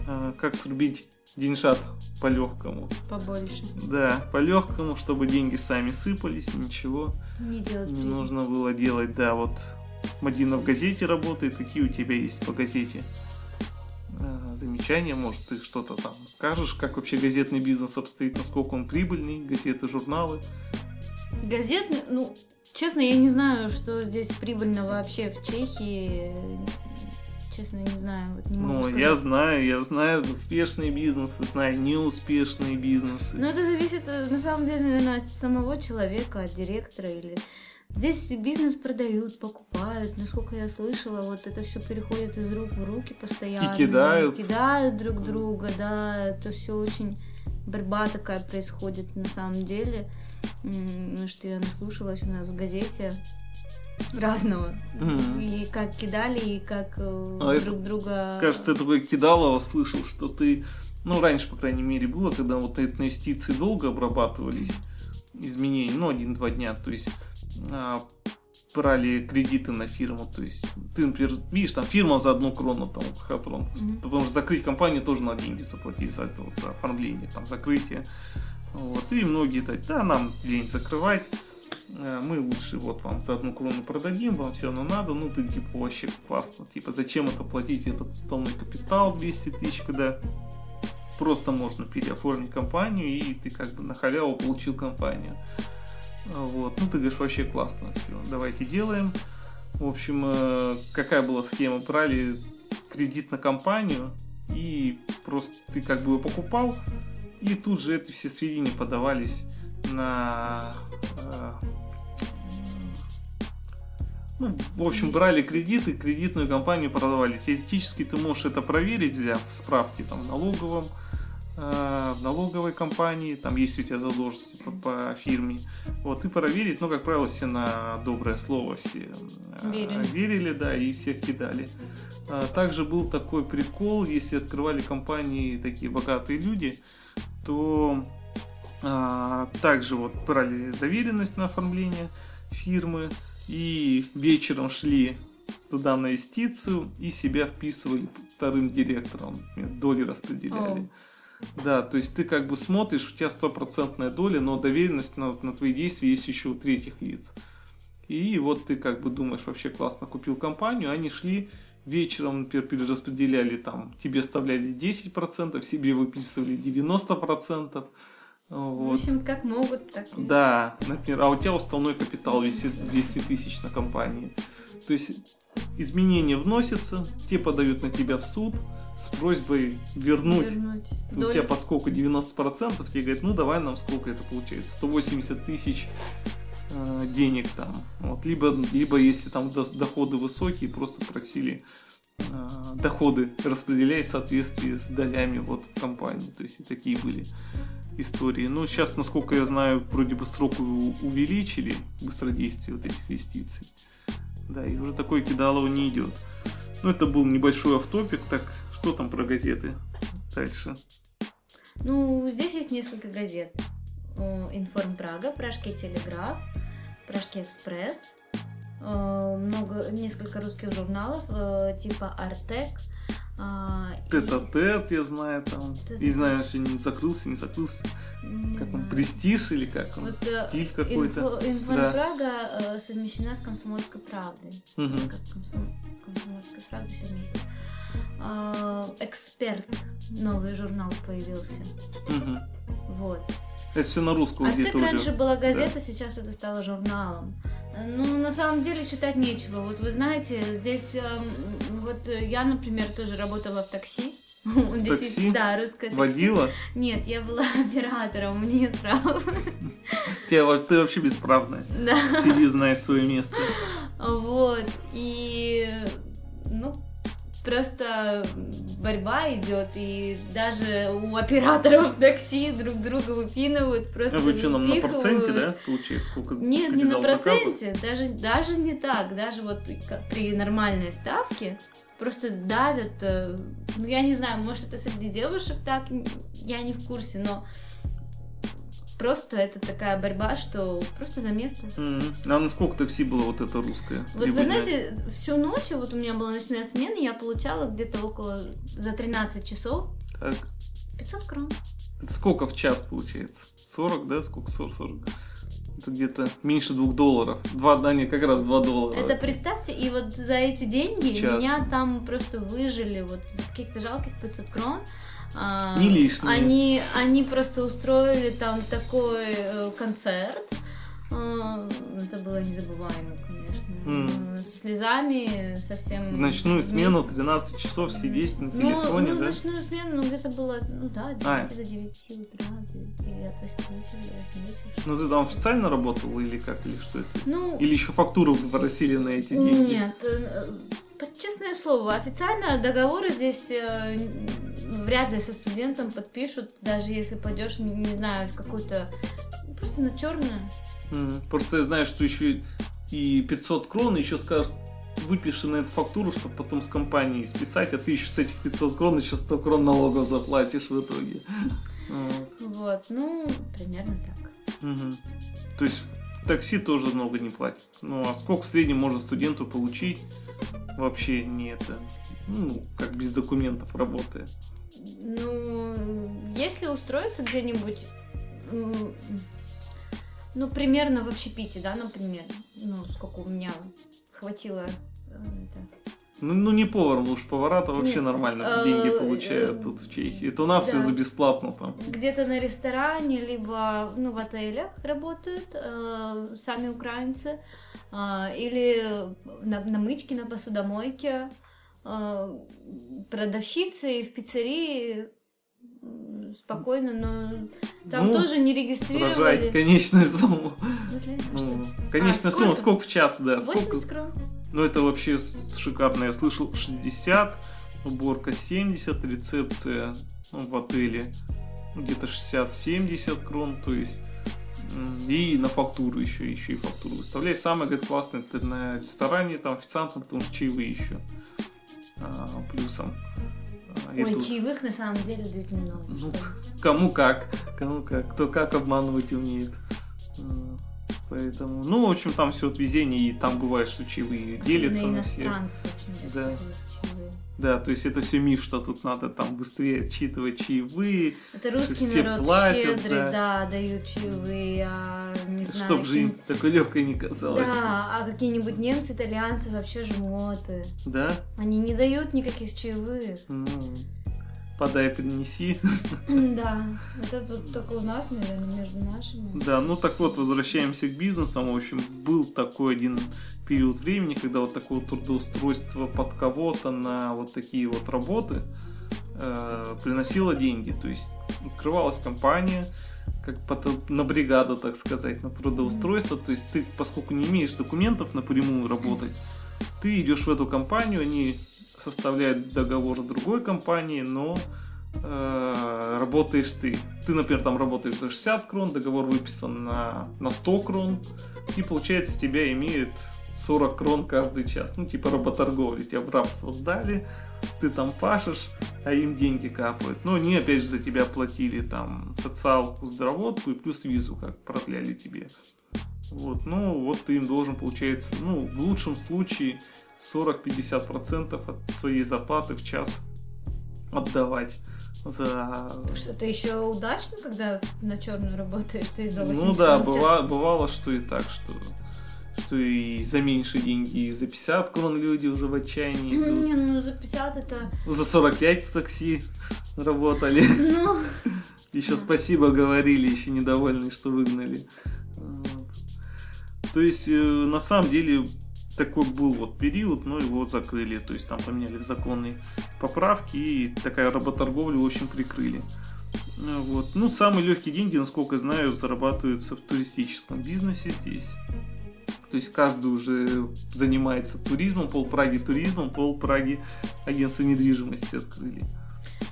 а, как срубить деньжат по легкому. Побольше. Да, по легкому, чтобы деньги сами сыпались, ничего Не делать не нужно было делать. Да, вот Мадина в газете работает, какие у тебя есть по газете а, замечания, может, ты что-то там скажешь, как вообще газетный бизнес обстоит, насколько он прибыльный, газеты, журналы. Газетный, ну, честно, я не знаю, что здесь прибыльно вообще в Чехии. честно, не знаю, вот не могу Ну, сказать. я знаю, я знаю успешные бизнесы, знаю неуспешные бизнесы. Но это зависит, э, на самом деле, наверное, от самого человека, от директора или... Здесь бизнес продают, покупают, насколько я слышала, вот это все переходит из рук в руки постоянно. И кидают. Кидают друг друга, да, это все очень борьба такая происходит на самом деле. Ну, Что я наслушалась у нас в газете разного. Мгм. И как кидали, и как э, А это, друг друга... Кажется, я такое кидалово слышал, что ты, ну, раньше, по крайней мере, было, когда вот эти инвестиции долго обрабатывались, изменения, ну, один-два дня, то есть а, брали кредиты на фирму, то есть ты, например, видишь, там фирма за одну крону, там, Хатрон, Мгм. потому что закрыть компанию тоже надо деньги заплатить за это, вот, за оформление, там, закрытие, вот, и многие так, да, нам день закрывать, э, мы лучше вот вам за одну крону продадим, вам все равно надо, ну ты типа вообще классно, типа зачем это платить этот вставной капитал 200 тысяч, когда просто можно переоформить компанию и ты как бы на халяву получил компанию. Вот, ну ты говоришь вообще классно, все, давайте делаем. В общем, э, какая была схема? Брали кредит на компанию и просто ты как бы его покупал, и тут же эти все сведения подавались на... э, Ну, в общем, брали кредиты, кредитную компанию продавали. Теоретически ты можешь это проверить, взяв справки там в налоговом, э, в налоговой компании, там есть у тебя задолженности по, по фирме. Вот, и проверить, ну, как правило, все на доброе слово все э, Верили. верили, да, и всех кидали. А, Также был такой прикол, если открывали компании такие богатые люди, то а, также вот брали доверенность на оформление фирмы и вечером шли туда на инвестицию и себя вписывали вторым директором, например, доли распределяли. Да, то есть ты как бы смотришь, у тебя стопроцентная доля, но доверенность на, на твои действия есть еще у третьих лиц. И вот ты как бы думаешь, вообще классно купил компанию, они шли вечером, например, перераспределяли там, тебе оставляли 10%, себе выписывали 90%. В Вот. общем, как могут, так и- Да, например, а у тебя уставной капитал висит 200 тысяч на компании. То есть изменения вносятся, те подают на тебя в суд с просьбой вернуть. вернуть. У Долю. тебя поскольку 90%, тебе говорят, ну давай нам сколько это получается, 180 тысяч э, денег там. Вот. Либо, либо если там до- доходы высокие, просто просили э, доходы распределять в соответствии с долями вот в компании. То есть и такие были истории. Но сейчас, насколько я знаю, вроде бы срок увеличили быстродействие вот этих инвестиций. Да, и уже такое кидалово не идет. Ну, это был небольшой автопик. Так, что там про газеты дальше? Ну, здесь есть несколько газет. О, Информ Прага, Пражский телеграф, Пражский экспресс, э, много, несколько русских журналов, э, типа Артек. Тет-а-тет, я знаю, там. Не знаю, что не закрылся, не закрылся. не Как он, знаю. престиж или как он? Вот, э, Стиль какой-то. Инфо- Да. Прага э, совмещена с Комсомольской правдой. Как комсом- Комсомольская правда все вместе. А, Эксперт, новый журнал появился. Мгм. Вот. Это все на русскую Артек аудиторию. раньше была газета, сейчас это стало журналом. Ну, на самом деле, читать нечего. Вот вы знаете, здесь эм, вот э, я, например, тоже работала в такси. Такси? Да, русское такси. Водила? Нет, я была оператором, у меня нет прав. Во- ты вообще бесправная. Да. Сиди, знай свое место. Вот. И, просто борьба идет, и даже у операторов такси друг друга выпинывают, просто А вы что, нам на проценте, да, получается? Сколько Нет, не на проценте, даже, даже не так, даже вот при нормальной ставке просто давят, э, ну я не знаю, может это среди девушек так, я не в курсе, но просто это такая борьба, что просто за место. Мгм. А на сколько такси было вот это русское? Вот вы знаете, всю ночь, вот у меня была ночная смена, я получала где-то около, за 13 часов Так, 500 крон. это сколько в час получается? 40, да? Сколько? 40, 40. Это где-то меньше двух долларов. Два, да, не, как раз два доллара. Это представьте, и вот за эти деньги Час. меня там просто выжили вот за каких-то жалких 500 крон. А, Не лишние. Они, они просто устроили там такой э, концерт. А, Это было незабываемо, конечно. Э, Со слезами совсем... В ночную смену вместе. 13 часов сидеть на Ну, телефоне, ну, да? ночную смену, ну, где-то было, ну да, от 9 А. до 9 утра, или от 8 вечера до 8 вечера. Ну ты там официально работал или как, или что это? Ну, Или еще фактуру попросили на эти деньги? Нет, э, под честное слово, официально договоры здесь э, вряд ли со студентом подпишут, даже если пойдешь, не, не знаю, в какую-то просто на черную. М, Просто я знаю, что еще и 500 крон еще скажут, выпиши на эту фактуру, чтобы потом с компанией списать, а ты еще с этих 500 крон еще 100 крон налогов заплатишь в итоге. Вот. Ну, примерно так. Мгм. То есть такси тоже много не платят. Ну а сколько в среднем можно студенту получить? Вообще не это. Ну, как без документов работая. Ну, если устроиться где-нибудь, ну, примерно в общепите, да, например, ну, сколько у меня хватило э, это, Ну, ну не повар, ну уж повара-то вообще Нет, нормально э, деньги э, получают тут в Чехии. Это у нас да. все за бесплатно там. где-то на ресторане, либо ну, в отелях работают э, сами украинцы, э, или на, на мычке, на посудомойке, э, продавщицы в пиццерии спокойно, но там Ну, тоже не Поражает регистрировали. конечную сумму. В смысле? А Ну, что? конечная А, сумма, сколько? сколько в час, да? 80 Сколько? крон. Ну, это вообще шикарно. Я слышал 60, уборка 70, рецепция ну, в отеле где-то 60-70 крон, то есть и на фактуру еще, еще и фактуру выставляй. Самое, говорит, классное это на ресторане, там официантам, потому что чаевые еще а, плюсом. Ой, тут- чаевых на самом деле дают немного. Ну, кому как, кому как, кто как обманывать умеет. А, Поэтому, ну, в общем, там все от везения, и там бывает, что чаевые делятся Особенно на всех. Да. чаевые. Да, то есть это все миф, что тут надо там быстрее отчитывать чаевые, Это русский все народ платят, щедрый, да. да. дают чаевые, а не знаю. чтобы жизнь какие- такой легкой не казалась. Да, а какие-нибудь немцы, итальянцы вообще жмоты. Да? Они не дают никаких чаевых. Ну, подай, принеси. Да, это вот только у нас, наверное, между нашими. Да, ну так вот, возвращаемся к бизнесам. В общем, был такой один период времени, когда вот такое трудоустройство под кого-то на вот такие вот работы э, приносило деньги. То есть открывалась компания, как на бригаду, так сказать, на трудоустройство. То есть ты, поскольку не имеешь документов напрямую работать, ты идешь в эту компанию, они составляют договор с другой компанией, но э, работаешь ты. Ты, например, там работаешь за 60 крон, договор выписан на, на 100 крон, и получается тебя имеют 40 крон каждый час. Ну, типа работорговли. Тебя в рабство сдали, ты там пашешь, а им деньги капают. Но они опять же за тебя платили там социалку, здоровотку и плюс визу как продляли тебе. Вот, ну, вот ты им должен, получается, ну, в лучшем случае 40-50% от своей зарплаты в час отдавать за... Что это еще удачно, когда на черную работаешь, ты за 80 Ну да, крон в час? быва- бывало, что и так, что что и за меньше деньги, и за 50 крон люди уже в отчаянии идут. Не, ну за 50 это... За 45 в такси работали. Ну, Еще спасибо говорили, еще недовольны, что выгнали. То есть, э, на самом деле, такой был вот период, но его закрыли. То есть, там поменяли законные поправки, и такая работорговля, в общем, прикрыли. Ну, Вот. Ну, самые легкие деньги, насколько я знаю, зарабатываются в туристическом бизнесе здесь. То есть каждый уже занимается туризмом, пол Праги туризмом, пол Праги агентство недвижимости открыли.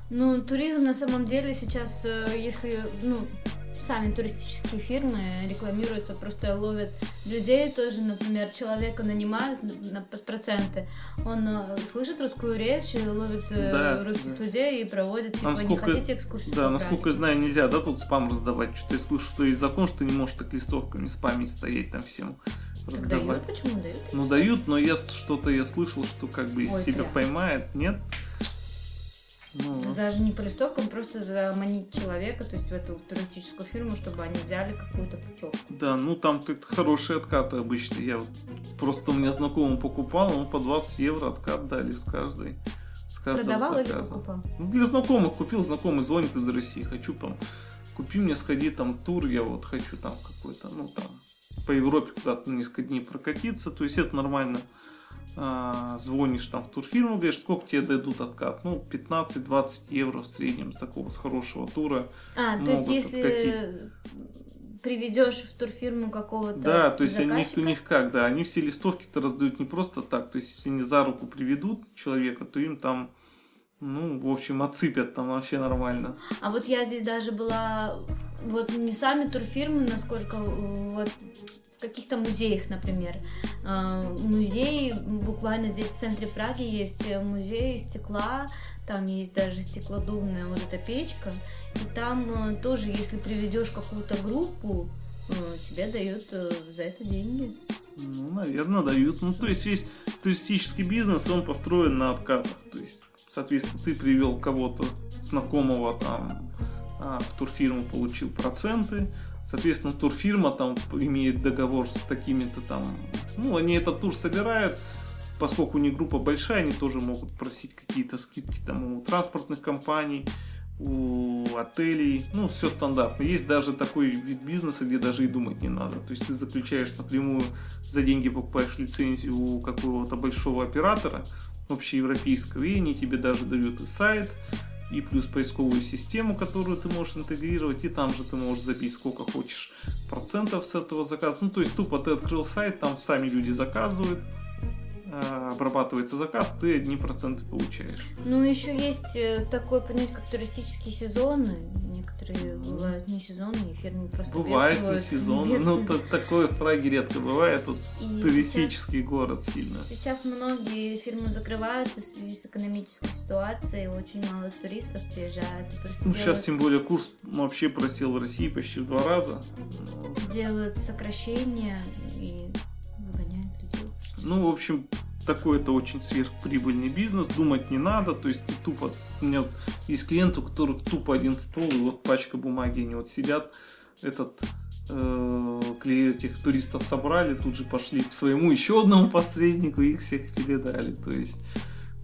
ну, туризм на самом деле сейчас, э, если, ну, сами туристические фирмы рекламируются, просто ловят людей тоже, например, человека нанимают на проценты, он э, слышит русскую речь, ловит э, Да, русских да. людей и проводит, типа, не насколько- хотите экскурсию? Да, насколько я Праге?» знаю, нельзя, да, тут спам раздавать. Что-то я слышу, что есть закон, что ты не можешь так листовками спамить стоять там всем раздавать. дают? Почему дают? Ну дают, но я что-то я слышал, что как бы если тебя прям. поймает, нет? Ну, Даже не по листовкам, просто заманить человека, то есть в эту туристическую фирму, чтобы они взяли какую-то путевку. да, ну там как-то хорошие откаты обычно. Я вот просто у меня знакомый покупал, ему по 20 евро откат дали с каждой. С каждого Продавал или заказа. покупал? Ну, для знакомых купил, знакомый звонит из России, хочу там, купи мне, сходи там тур, я вот хочу там какой-то, ну там, по Европе куда-то несколько дней прокатиться, то есть это нормально. А, звонишь там в турфирму, говоришь, сколько тебе дадут откат? Ну, 15-20 евро в среднем с такого, с хорошего тура. А, то есть если откатить. приведешь в турфирму какого-то Да, то есть заказчика? они, у них как, да, они все листовки-то раздают не просто так, то есть если они за руку приведут человека, то им там ну, в общем, отсыпят там вообще нормально. А вот я здесь даже была, вот не сами турфирмы, насколько вот каких-то музеях, например. А, музей, буквально здесь в центре Праги есть музей стекла, там есть даже стеклодувная вот эта печка, и там э, тоже, если приведешь какую-то группу, э, тебе дают э, за это деньги. Ну, наверное, дают. Ну, то есть весь туристический бизнес, он построен на обкатах. То есть Соответственно, ты привел кого-то знакомого там а, в турфирму, получил проценты. Соответственно, турфирма там имеет договор с такими-то там... Ну, они этот тур собирают, поскольку у них группа большая, они тоже могут просить какие-то скидки там у транспортных компаний, у отелей, ну, все стандартно. Есть даже такой вид бизнеса, где даже и думать не надо. То есть ты заключаешь напрямую за деньги покупаешь лицензию у какого-то большого оператора, общеевропейского, и они тебе даже дают и сайт, и плюс поисковую систему, которую ты можешь интегрировать, и там же ты можешь забить сколько хочешь процентов с этого заказа. Ну, то есть тупо ты открыл сайт, там сами люди заказывают, обрабатывается заказ, ты одни проценты получаешь. Ну, еще есть э, такое понятие, как туристические сезоны. Некоторые бывают не сезонные, фирмы просто Бывает не сезонные, ну, то, такое в Праге редко бывает, тут И туристический сейчас, город сильно. Сейчас многие фирмы закрываются в связи с экономической ситуацией, очень мало туристов приезжает. Ну, делают... сейчас тем более курс вообще просел в России почти в два раза. Делают сокращения и ну, в общем, такой это очень сверхприбыльный бизнес, думать не надо, то есть ты тупо, у меня есть клиенты, у которых тупо один стол и вот пачка бумаги, они вот сидят, этот э, этих туристов собрали, тут же пошли к своему еще одному посреднику и их всех передали, то есть,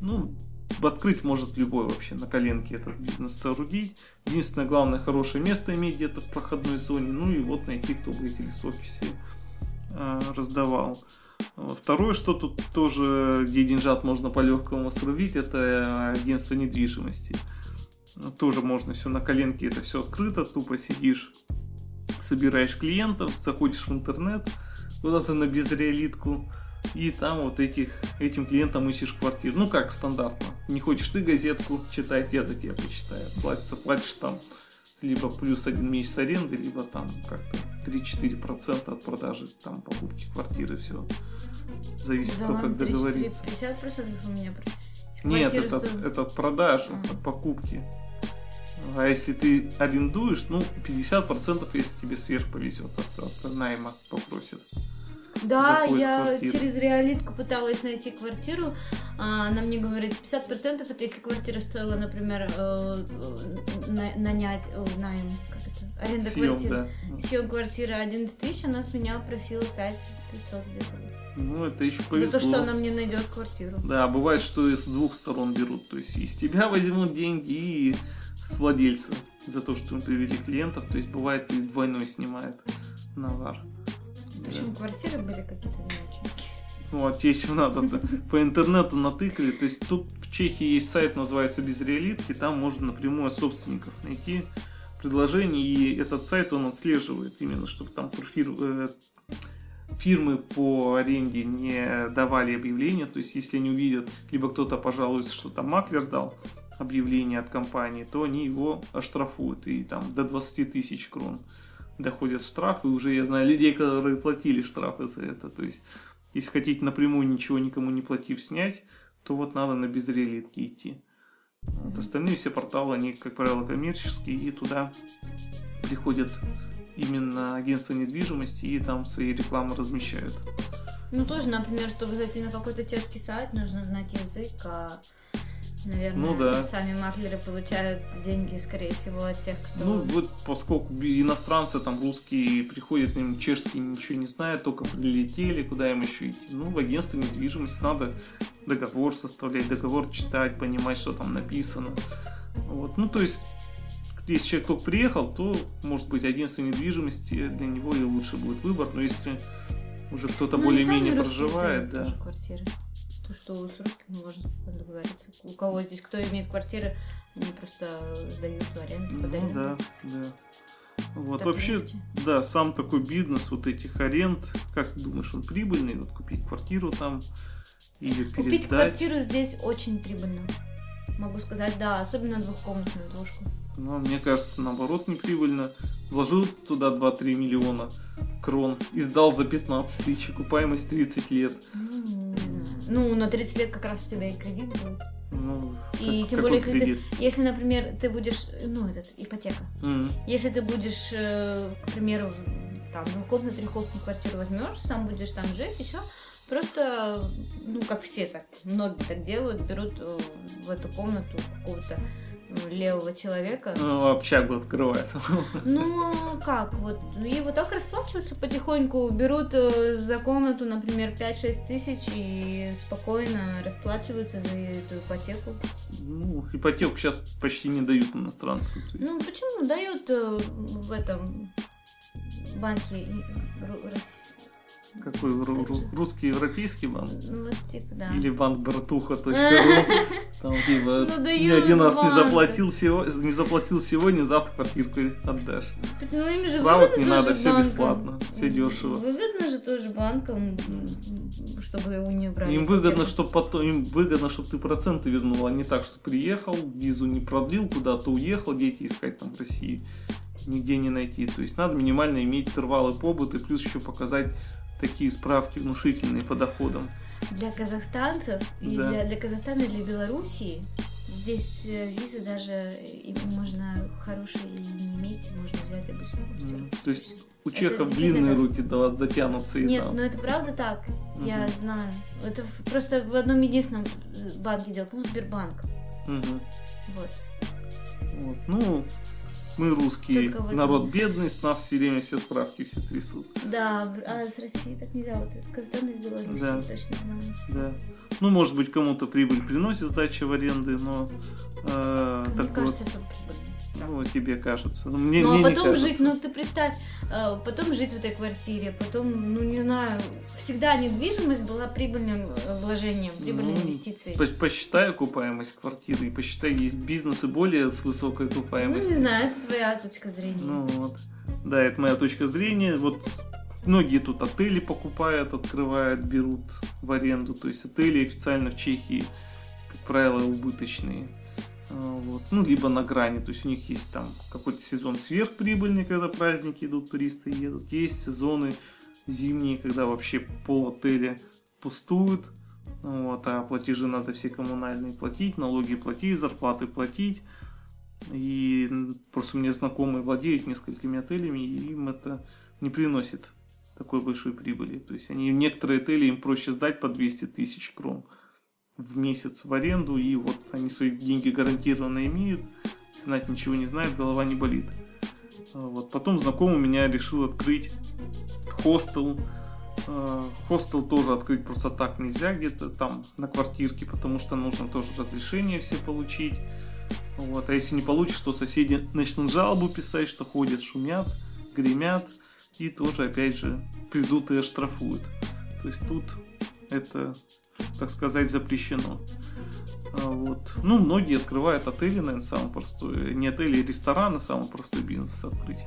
ну, открыть может любой вообще на коленке этот бизнес соорудить. Единственное, главное, хорошее место иметь где-то в проходной зоне, ну и вот найти, кто бы эти листовки все э, раздавал. Второе, что тут тоже, где деньжат можно по-легкому срубить, это агентство недвижимости. Тоже можно все на коленке, это все открыто, тупо сидишь, собираешь клиентов, заходишь в интернет, куда-то на безреалитку, и там вот этих, этим клиентам ищешь квартиру. Ну как стандартно. Не хочешь ты газетку читать, я за тебя почитаю. Платится, платишь там либо плюс один месяц аренды, либо там как-то 3-4% от продажи там покупки квартиры, все. Зависит да только как договориться. 50% у меня Нет, это, стоит... это от продажи, а. от покупки. А если ты арендуешь, ну, 50% если тебе сверх повезет от, от найма попросят. Да, я квартиры. через реалитку пыталась найти квартиру. А, она мне говорит, 50% это если квартира стоила, например, э, нанять, найм, как это, аренда Съем, квартиры. Да. Съем квартиры 11 тысяч, она с меня просила 5 500 где-то. Ну, это еще повезло. За то, что она мне найдет квартиру. Да, бывает, что с двух сторон берут. То есть из тебя возьмут деньги и с владельца за то, что мы привели клиентов. То есть бывает и двойной снимает навар. Причем квартиры были какие-то не очень. Ну, а те еще надо по интернету натыкали. То есть тут в Чехии есть сайт, называется Безреалитки, там можно напрямую от собственников найти предложение, и этот сайт он отслеживает именно, чтобы там фир, э, фирмы по аренде не давали объявления, то есть если они увидят, либо кто-то пожалуется, что там маклер дал объявление от компании, то они его оштрафуют. И там до 20 тысяч крон доходят штрафы, уже я знаю людей, которые платили штрафы за это. То есть, если хотите напрямую ничего никому не платив снять, то вот надо на безреалитки идти. Вот. Остальные все порталы, они, как правило, коммерческие, и туда приходят именно агентства недвижимости и там свои рекламы размещают. Ну, тоже, например, чтобы зайти на какой-то тяжкий сайт, нужно знать язык, а Наверное, ну, да. сами маклеры получают деньги, скорее всего, от тех, кто... Ну, вот поскольку иностранцы, там, русские приходят, им чешские ничего не знают, только прилетели, куда им еще идти. Ну, в агентство недвижимости надо договор составлять, договор читать, понимать, что там написано. Вот, ну, то есть, если человек только приехал, то, может быть, агентство недвижимости для него и лучше будет выбор, но если уже кто-то Ну, более-менее проживает, да. квартиры. То, что с русскими можно спокойно договориться. У кого здесь, кто имеет квартиры, они просто сдают в аренду, Ну аренду. да, да. Вот Так вообще, легче. да, сам такой бизнес вот этих аренд, как ты думаешь, он прибыльный? Вот купить квартиру там или Купить пересдать? квартиру здесь очень прибыльно. Могу сказать, да, особенно двухкомнатную двушку. Ну, мне кажется, наоборот, неприбыльно. Вложил туда 2-3 миллиона крон и сдал за 15 тысяч, окупаемость 30 лет. Ну, не знаю. Ну, на 30 лет как раз у тебя и кредит будет. Ну, И как- тем более, если ты, если, например, ты будешь, ну, этот, ипотека. Мгм. Если ты будешь, э, к примеру, там, двухкомнатную, трехкомнатную квартиру возьмешь, сам будешь там жить, еще просто, ну, как все так, многие так делают, берут э, в эту комнату какого-то левого человека. Ну, общагу открывает. Ну, как, вот, и вот так расплачиваются потихоньку, берут э, за комнату, например, 5-6 тысяч и спокойно расплачиваются за эту ипотеку. Ну, ипотеку сейчас почти не дают иностранцам. Ну, почему дают э, в этом банке Какой русский европейский банк? ну, типа, да. Или банк братуха.ру. Там типа Ну, ни один раз не заплатил сегодня, не заплатил сегодня, завтра квартирку отдашь. Ну, им же выгодно не надо, все бесплатно, все дешево. Выгодно же тоже банкам, чтобы у нее брали Им выгодно, чтобы потом, им выгодно, чтобы ты проценты вернул, а не так, что приехал, визу не продлил, куда-то уехал, дети искать там в России, нигде не найти. То есть надо минимально иметь интервалы побыта, и плюс еще показать такие справки внушительные по доходам. Для казахстанцев, и Да. для, для Казахстана и для Белоруссии здесь э, визы даже э, можно хорошие и не иметь, можно взять обычную квартиру. М, То есть у чехов длинные так. руки до вас дотянутся и Нет, там. ну это правда так, я Мгм. знаю. Это просто в одном единственном э, банке делают, ну Сбербанк. Мгм. Вот. Вот. Ну, мы русские, Только народ бедный, с нас все время все справки все трясут. Да, а с России так нельзя. Вот из Казахстана, из Беларуси, Да. точно знаю. Да. Ну, может быть, кому-то прибыль приносит сдача в аренды, но э, Мне такое- кажется, это прибыльно. Ну, тебе кажется. Ну, мне, ну, мне а не потом жить, ну, ты представь, э, потом жить в этой квартире, потом, ну, не знаю, всегда недвижимость была прибыльным вложением, прибыльной Ну, инвестицией. По- Посчитай окупаемость квартиры и посчитай, есть бизнесы более с высокой Ну, окупаемостью. не знаю, это твоя точка зрения. Ну вот. Да, это моя точка зрения. Вот многие тут отели покупают, открывают, берут в аренду. То есть отели официально в Чехии, как правило, убыточные. А, Вот. Ну, либо на грани. То есть у них есть там какой-то сезон сверхприбыльный, когда праздники идут, туристы едут. Есть сезоны зимние, когда вообще пол отеля пустует. Вот, а платежи надо все коммунальные платить, налоги платить, зарплаты платить. И просто меня знакомые владеют несколькими отелями, и им это не приносит такой большой прибыли. То есть они некоторые отели им проще сдать по 200 тысяч крон в месяц в аренду, и вот они свои деньги гарантированно имеют, знать ничего не знают, голова не болит. А Вот. Потом знакомый меня решил открыть хостел. А, Хостел тоже открыть просто так нельзя где-то там на квартирке, потому что нужно тоже разрешение все получить. Вот. А если не получишь, то соседи начнут жалобу писать, что ходят, шумят, гремят, и тоже, опять же, придут и оштрафуют. То есть тут это, так сказать, запрещено. А Вот. Ну, многие открывают отели, наверное, самое простое. Не отели, а рестораны, самый простой бизнес открыть.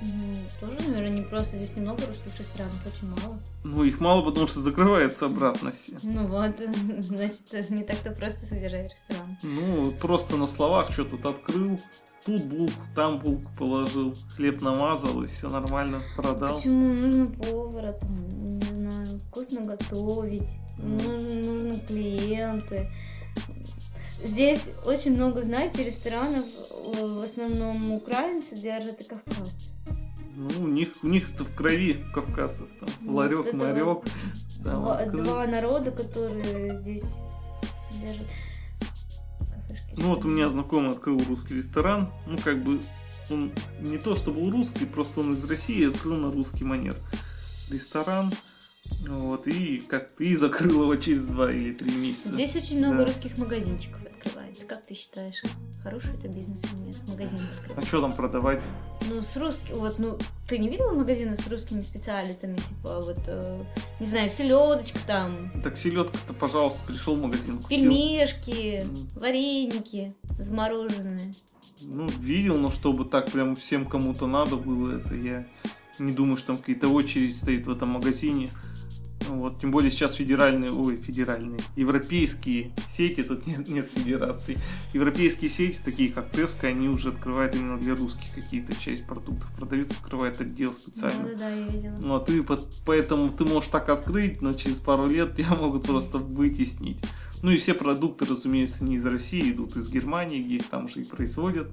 Ну, тоже, наверное, не просто. Здесь немного русских ресторанов, очень мало. Ну, их мало, потому что закрывается обратно все. Ну вот, значит, не так-то просто содержать ресторан. Ну, просто на словах что тут открыл, тут булку, там булку положил, хлеб намазал, и все нормально, продал. Почему нужно повара, там, вкусно готовить, нужны, нужны клиенты. Здесь очень много, знаете, ресторанов, в основном украинцы держат и кавказцы. Ну, у них, у них это в крови кавказцев, там, Вот ларек, это марек. вот там два, два народа, которые здесь держат кафешки. Ну, вот у меня знакомый открыл русский ресторан, ну, как бы, он не то, что был русский, просто он из России открыл на русский манер ресторан, вот, и как и закрыл его через два или три месяца. Здесь очень много Да. русских магазинчиков открывается. Как ты считаешь, хороший это бизнес или нет? Магазин А что там продавать? Ну, с русским, вот, ну, ты не видела магазины с русскими специалитами, типа, вот, э, не знаю, селедочка там, Так селедка-то, пожалуйста, пришел в магазин. купил. пельмешки, Мгм. вареники замороженные. Ну, видел, но чтобы так прям всем кому-то надо было, это я не думаю, что там какие-то очередь стоит в этом магазине. Вот, тем более сейчас федеральные, ой, федеральные, европейские сети, тут нет, нет федераций, европейские сети, такие как Tesco, они уже открывают именно для русских какие-то часть продуктов, продают, открывают отдел специально. Да-да-да, я видела. Ну а ты по- поэтому ты можешь так открыть, но через пару лет тебя могут просто вытеснить. Ну и все продукты, разумеется, не из России, идут из Германии, где их там же и производят.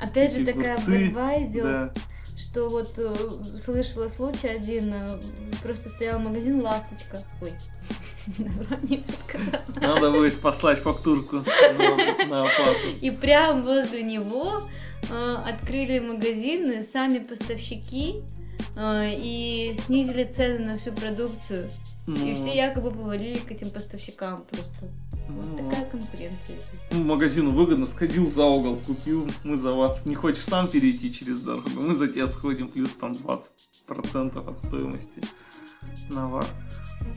Опять же, такая борьба идет, Да. Что вот э, слышала случай один, э, просто стоял магазин «Ласточка». Ой, название подсказала. Надо будет послать фактурку на, оплату. И прям возле него э, открыли магазины сами поставщики и снизили цены на всю продукцию. И Ну, все якобы повалили к этим поставщикам просто. Вот ну, такая конкуренция здесь. ну, магазину выгодно, сходил за угол, купил, мы за вас, не хочешь сам перейти через дорогу, мы за тебя сходим, плюс там 20% от стоимости навар.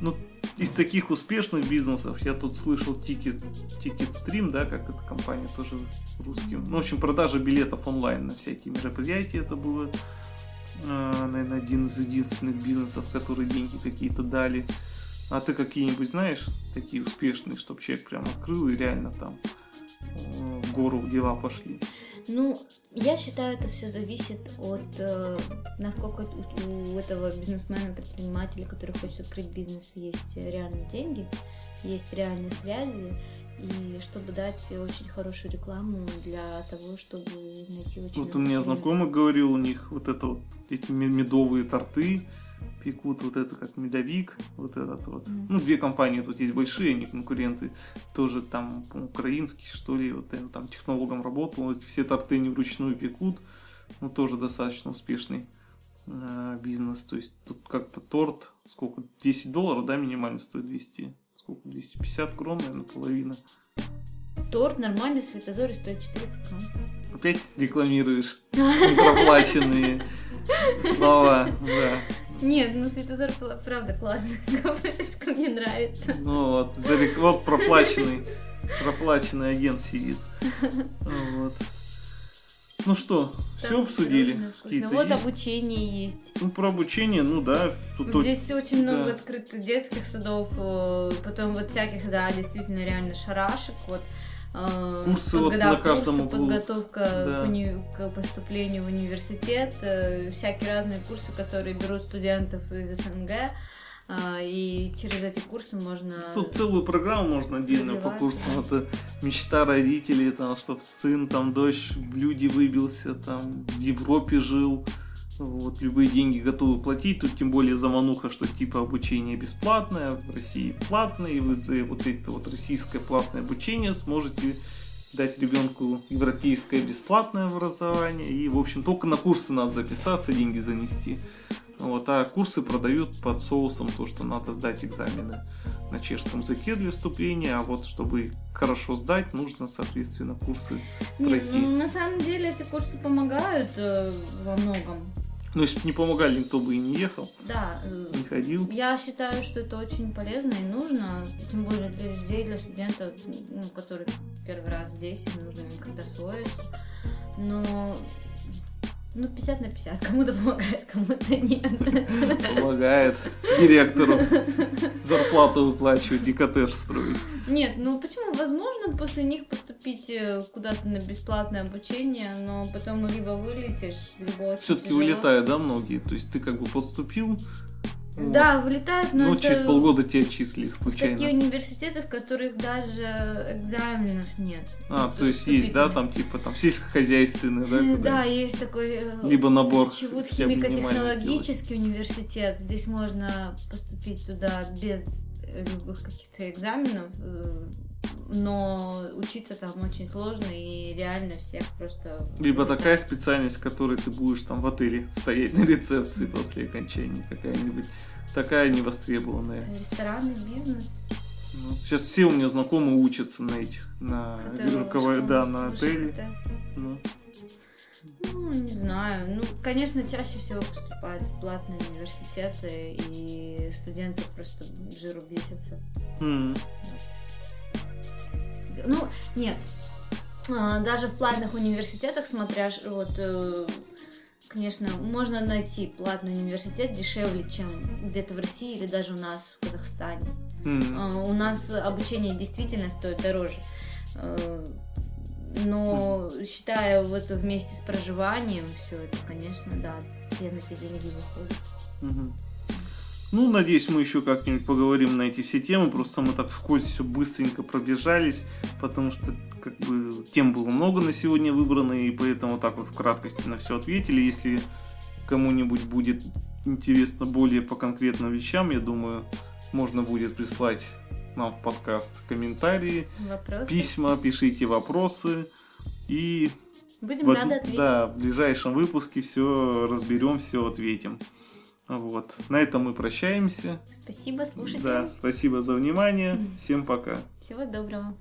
Ну, из таких успешных бизнесов я тут слышал Ticket, Ticket Stream, да, как эта компания тоже русским. Ну, в общем, продажа билетов онлайн на всякие мероприятия это было, э, наверное, один из единственных бизнесов, которые деньги какие-то дали. А ты какие-нибудь знаешь такие успешные, чтобы человек прям открыл и реально там э, в гору дела пошли? Ну, я считаю, это все зависит от э, насколько у, у этого бизнесмена, предпринимателя, который хочет открыть бизнес, есть реальные деньги, есть реальные связи, и чтобы дать очень хорошую рекламу для того, чтобы найти очень Вот у меня знакомый говорил, у них вот это вот, эти ме- медовые торты пекут, вот это как медовик, вот этот вот. Ну, две компании тут есть большие, они конкуренты, тоже там украинские, что ли, вот он там технологом работал, эти все торты не вручную пекут, ну, тоже достаточно успешный э, бизнес, то есть тут как-то торт, сколько, 10 долларов, да, минимально стоит 200, сколько, 250 крон, наверное, половина. Торт нормальный в Светозоре стоит 400 крон. Опять рекламируешь непроплаченные слова, да. Нет, ну Светозор пла- правда классная кафешка, мне нравится. Ну вот, за рек- вот проплаченный, проплаченный агент сидит. Вот. Ну что, все Там обсудили? Какие-то Вот есть? обучение есть. Ну, про обучение, ну да. Тут очень- Здесь очень много да. открытых детских садов, э, потом вот всяких, да, действительно реально шарашек, вот. Э, Курсы вот да, на каждом курсы, углу. подготовка Да. к, уни- к поступлению в университет, э, всякие разные курсы, которые берут студентов из СНГ, э, и через эти курсы можно... Тут целую программу можно отдельно по курсам. Это мечта родителей, там, чтобы сын, там, дочь в люди выбился, там, в Европе жил. Вот, любые деньги готовы платить, тут тем более замануха, что типа обучение бесплатное, в России платное, и вы за вот это вот российское платное обучение сможете дать ребенку европейское бесплатное образование, и, в общем, только на курсы надо записаться, деньги занести. Вот, а курсы продают под соусом то, что надо сдать экзамены на чешском языке для вступления, а вот чтобы хорошо сдать, нужно, соответственно, курсы Не, пройти. ну, на самом деле эти курсы помогают э, во многом. Ну, если бы не помогали, никто бы и не ехал, Да, э, не ходил. Я считаю, что это очень полезно и нужно, тем более для людей, для студентов, ну, которые первый раз здесь, им нужно им как-то освоиться. Но ну, 50 на 50. Кому-то помогает, кому-то нет. Помогает директору зарплату выплачивать и коттедж строить. Нет, ну почему? Возможно, после них поступить э, куда-то на бесплатное обучение, но потом либо вылетишь, либо Все-таки вылетает, да, многие? То есть ты как бы подступил, Да, вылетает, но ну, это... через полгода тебя отчислили в такие случайно. университеты, в которых даже экзаменов нет. А, то есть есть, да, там типа там сельскохозяйственные, да? Куда- Да, есть такой э, Либо набор минимальный химико-технологический университет. Здесь можно поступить туда без любых каких-то экзаменов, э, но учиться там очень сложно и реально всех просто... Либо такая специальность, в которой ты будешь там в отеле стоять на рецепции после окончания какая-нибудь. Такая невостребованная. Ресторанный бизнес. Ну, сейчас все у меня знакомые учатся на этих, на КВ, да, на отеле. Ну. ну, не знаю. Ну, конечно, чаще всего поступают в платные университеты, и студенты просто жиру бесятся. Mm. Ну, нет. А, даже в платных университетах, смотря вот э, конечно, можно найти платный университет дешевле, чем где-то в России или даже у нас в Казахстане. Mm. У нас обучение действительно стоит дороже. А, но mm. считая вот вместе с проживанием все это, конечно, да, все на эти деньги выходят. Mm-hmm. Ну, надеюсь, мы еще как-нибудь поговорим на эти все темы. Просто мы так вскользь все быстренько пробежались, потому что как бы тем было много на сегодня выбрано, и поэтому так вот в краткости на все ответили. Если кому-нибудь будет интересно более по конкретным вещам, я думаю, можно будет прислать нам в подкаст комментарии, вопросы. письма, пишите вопросы. И Будем в, рады ответить. Да, в ближайшем выпуске все разберем, все ответим. Вот. На этом мы прощаемся. Спасибо, слушатели. Да, спасибо за внимание. Всем пока. Всего доброго.